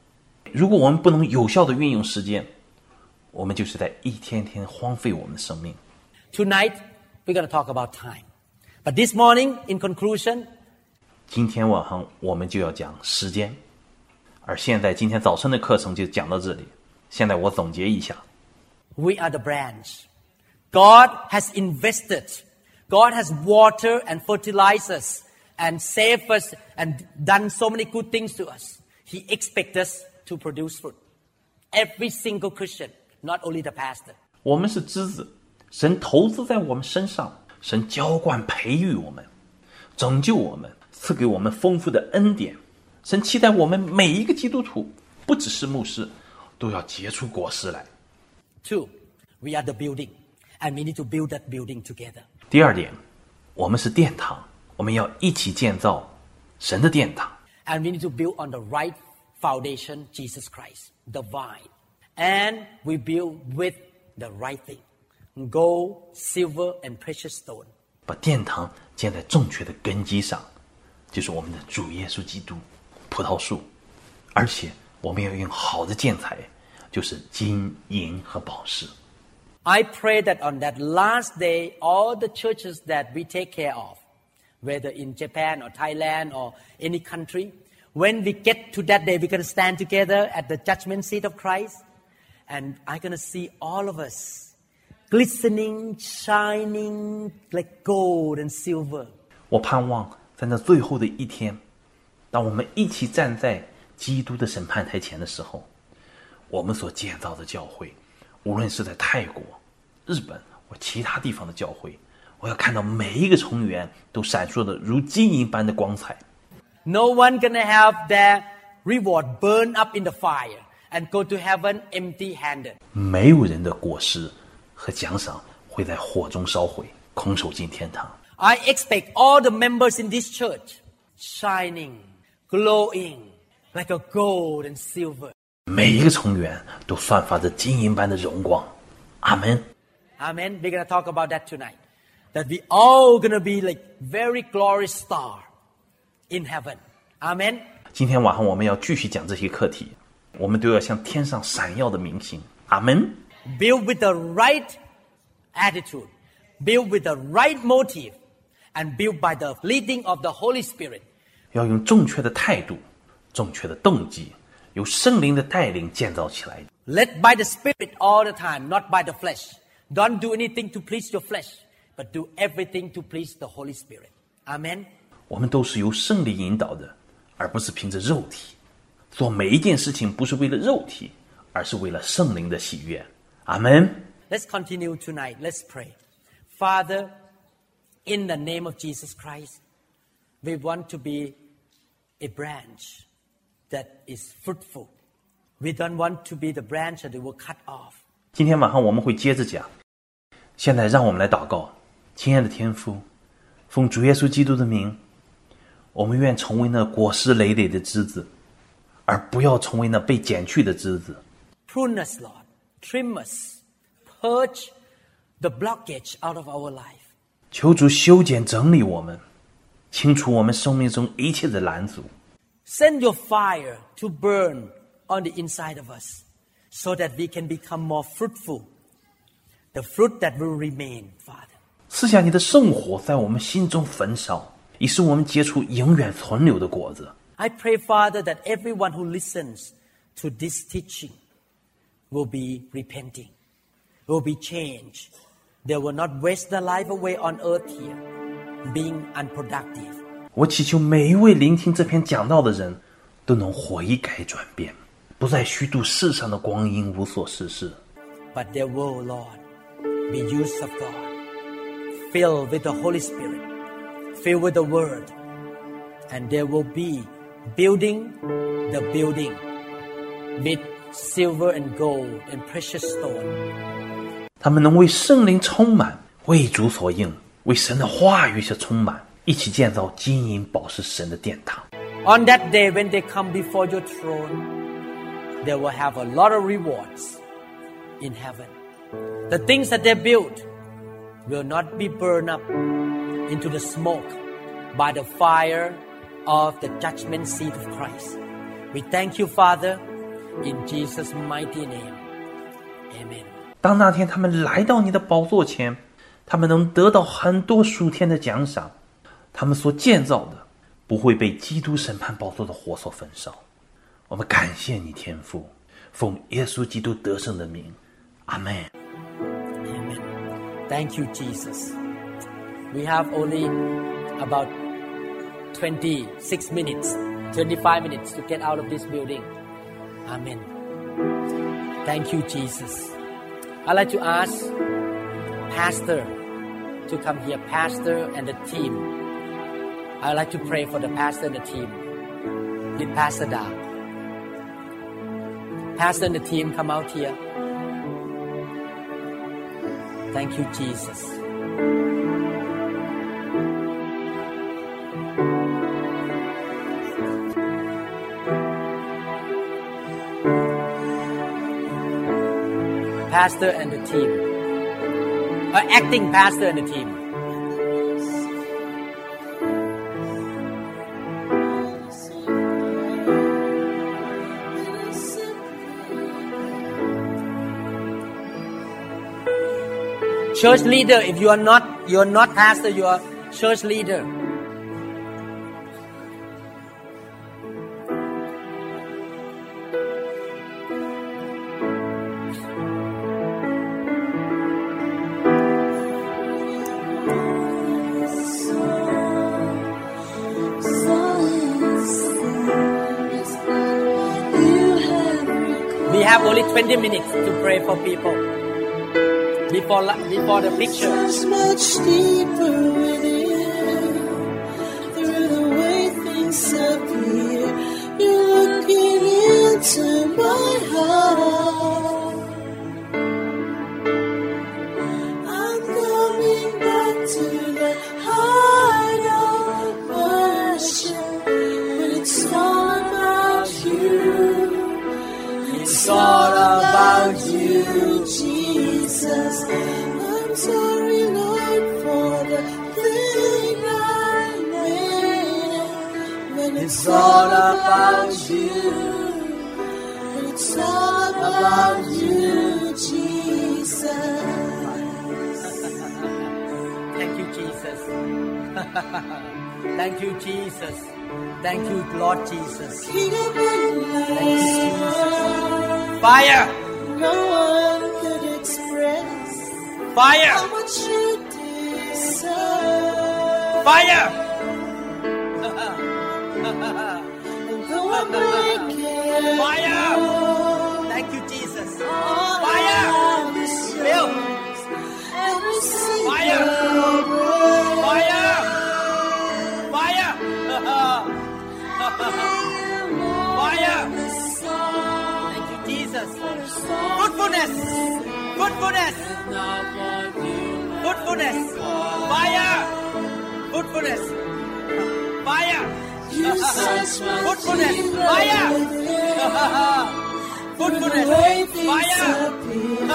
如果我们不能有效的运用时间，我们就是在一天天荒废我们的生命。 Tonight, we're going to talk about time. But this morning, in conclusion, 今天晚上我们就要讲时间，而现在今天早晨的课程就讲到这里。现在我总结一下， We are the branch. God has invested. God has watered and fertilized us and saved us and done so many good things to us. He expects us to produce fruit. Every single Christian, not only the pastor. 我们是枝子，神投资在我们身上，神浇灌培育我们，拯救我们，赐给我们丰富的恩典。神期待我们每一个基督徒，不只是牧师，都要结出果实来。Two, we are the building and we need to build that building together. 第二点，我们是殿堂，我们要一起建造神的殿堂。And we need to build on the right foundation, Jesus Christ, the vine. And we build with the right thing gold, silver, and precious stone. 把殿堂建在正确的根基上，就是我们的主耶稣基督，葡萄树。而且我们要用好的建材，就是金银和宝石。 I pray that on that last day, all the churches that we take care of, whether in Japan or Thailand or any country, when we get to that day, we're going to stand together at the judgment seat of Christ, and I'm going to see all of us glistening, shining like gold and silver. 我盼望在那最后的一天，当我们一起站在基督的审判台前的时候，我们所建造的教会，无论是在泰国、日本或其他地方的教会， 我要看到每一个成员都闪烁的如金银般的光彩。 No one gonna have their reward burned up in the fire and go to heaven empty-handed. 没有人的果实和奖赏会在火中烧毁，空手进天堂。 I expect all the members in this church shining, glowing like a gold and silver. 每一个成员都散发着金银般的荣光。阿门。 Amen. We're going to talk about that tonight. That we all going to be like very glorious star in heaven. Amen. 今天晚上我们要继续讲这些课题，我们都要像天上闪耀的明星。阿门。 Build with the right attitude, build with the right motive, and build by the leading of the Holy Spirit. 要用正确的态度、正确的动机，由圣灵的带领建造起来。 Led by the Spirit all the time, not by the flesh. Don't do anything to please your flesh, but do everything to please the Holy Spirit. Amen. 我们都是由圣灵引导的，而不是凭着肉体。做每一件事情不是为了肉体，而是为了圣灵的喜悦。阿门。 Let's continue tonight. Let's pray. Father, in the name of Jesus Christ, we want to be a branch that is fruitful. We don't want to be the branch that will cut off. 今天晚上我们会接着讲。现在让我们来祷告， 亲爱的天父，奉主耶稣基督的名，我们愿成为那果实累累的枝子，而不要成为那被剪去的枝子。 Prune us, Lord. Trim us. Purge the blockage out of our life. 求主修剪整理我们，清除我们生命中一切的拦阻。 Send your fire to burn on the inside of us so that we can become more fruitful. The fruit that will remain, Father. 赐下你的圣火在我们心中焚烧，以使我们结出永远存留的果子。 I pray, Father, that everyone who listens to this teaching will be repenting, will be changed. They will not waste their life away on earth here, being unproductive. 我祈求每一位聆听这篇讲道的人，都能悔改转变，不再虚度世上的光阴，无所事事。 But they will, Lord, be used of God, filled with the Holy Spirit, filled with the Word, and they will be building the building with silver and gold and precious stone. 他们能为圣灵充满，为主所应，为神的话语所充满，一起建造金银宝石神的殿堂。 On that day, when they come before your throne, they will have a lot of rewards in heaven. The things that they built Will not be burned up into the smoke by the fire of the judgment seat of Christ. We thank you, Father, in Jesus' mighty name. Amen. 当那天他们来到你的宝座前，他们能得到很多属天的奖赏。他们所建造的不会被基督审判宝座的火所焚烧。我们感谢你，天父，奉耶稣基督得胜的名，阿门。Thank you, Jesus. We have only about 26 minutes, 25 minutes to get out of this building. Amen. Thank you, Jesus. I'd like to ask Pastor to come here, Pastor and the team. I'd like to pray for the pastor and the team with Pastor Da. Pastor and the team come out here. Thank you, Jesus. Pastor and the team. Uh, acting pastor and the team. Church leader, if you are not you are not pastor, you are church leader. We have only 20 minutes to pray for people before before the picture. Much deeper within. Through the way things appear, you're looking into my heart. I'm coming back to the heart of worship. When it's all about you. It's all about you, Jesus. You. It's all about you, Jesus. Thank you, Jesus. Thank you, Jesus. Thank you, Lord Jesus. Life, Fire! no one could express Fire! how much you deserve. Fire! Fire! Thank you, Jesus. Fire! Yours. Fire! Fire! Fire! Fire! Thank you, Jesus. Fire! Fire! You search my Fruitfulness! Fire! Fruitfulness! Fire! appear.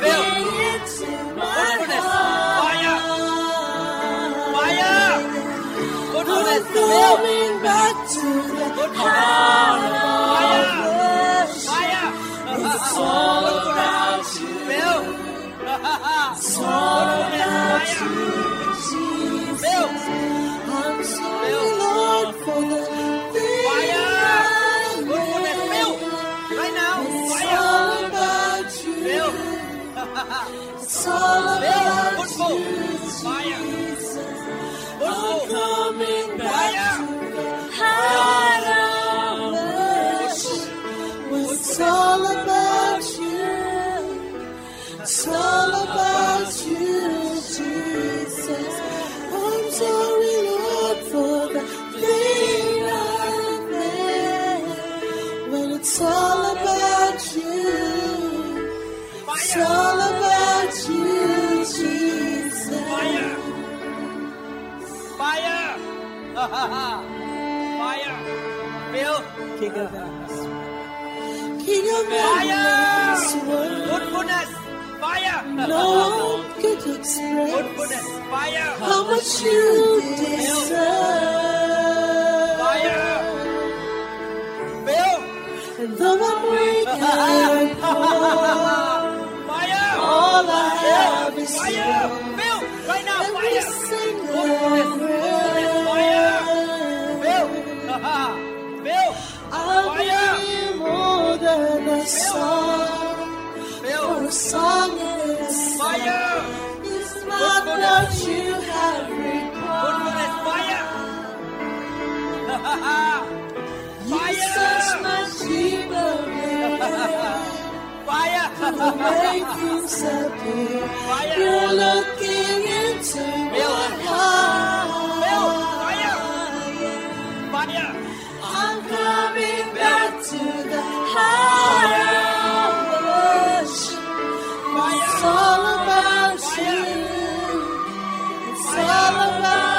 Bill! Looking into my Fruitfulness! Fire! Fire! Fruitfulness! I'm Bill! coming back to the heart Fire! Fire! It's all about you. Bill! It's all about Fire! you, Jesus. Bill! I'm sorry, Bill. Lord, for the things Fire! I Fruitfulness! Bill! made. Right now! It's Fire! all about you. Bill! It's all about you! Jesus. I'm Fruitful! It's all about you. It's all about you, Jesus. Fire! Fire! Fire! Bill! King of King of Fire! endless world. Fire! No one could express! Fire! how much you deserve. And though I'm weak and poor, Fire! all I have is Fire! you. Bill! Right now! Every Fire! single Fire! Bill! Bill! I'll Fire! be more than a song. For a song in itself Fire! is not what you have required. Fire! Fire! Make things appear. You're looking into my heart. I'm coming back to the heart. It's all about you. It's all about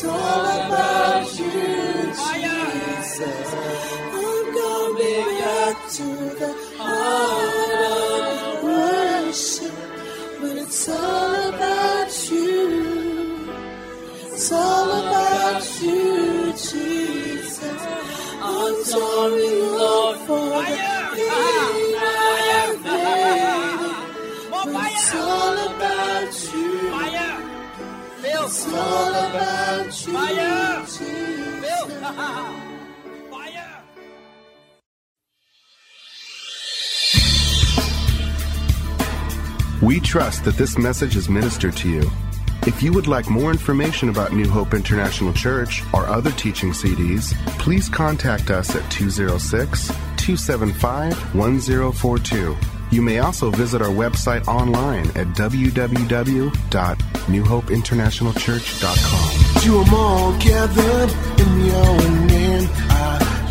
it's all about you, Jesus. I'm coming back to the heart of worship. But it's all about you. It's all about you, Jesus. I'm sorry, Lord, for the thing I've made. But it's all about you. Fire! We trust that this message is ministered to you. If you would like more information about New Hope International Church or other teaching CDs, please contact us at 206 275 1042. You may also visit our website online at www.newhopeinternationalchurch.com. To them all gathered in your name, I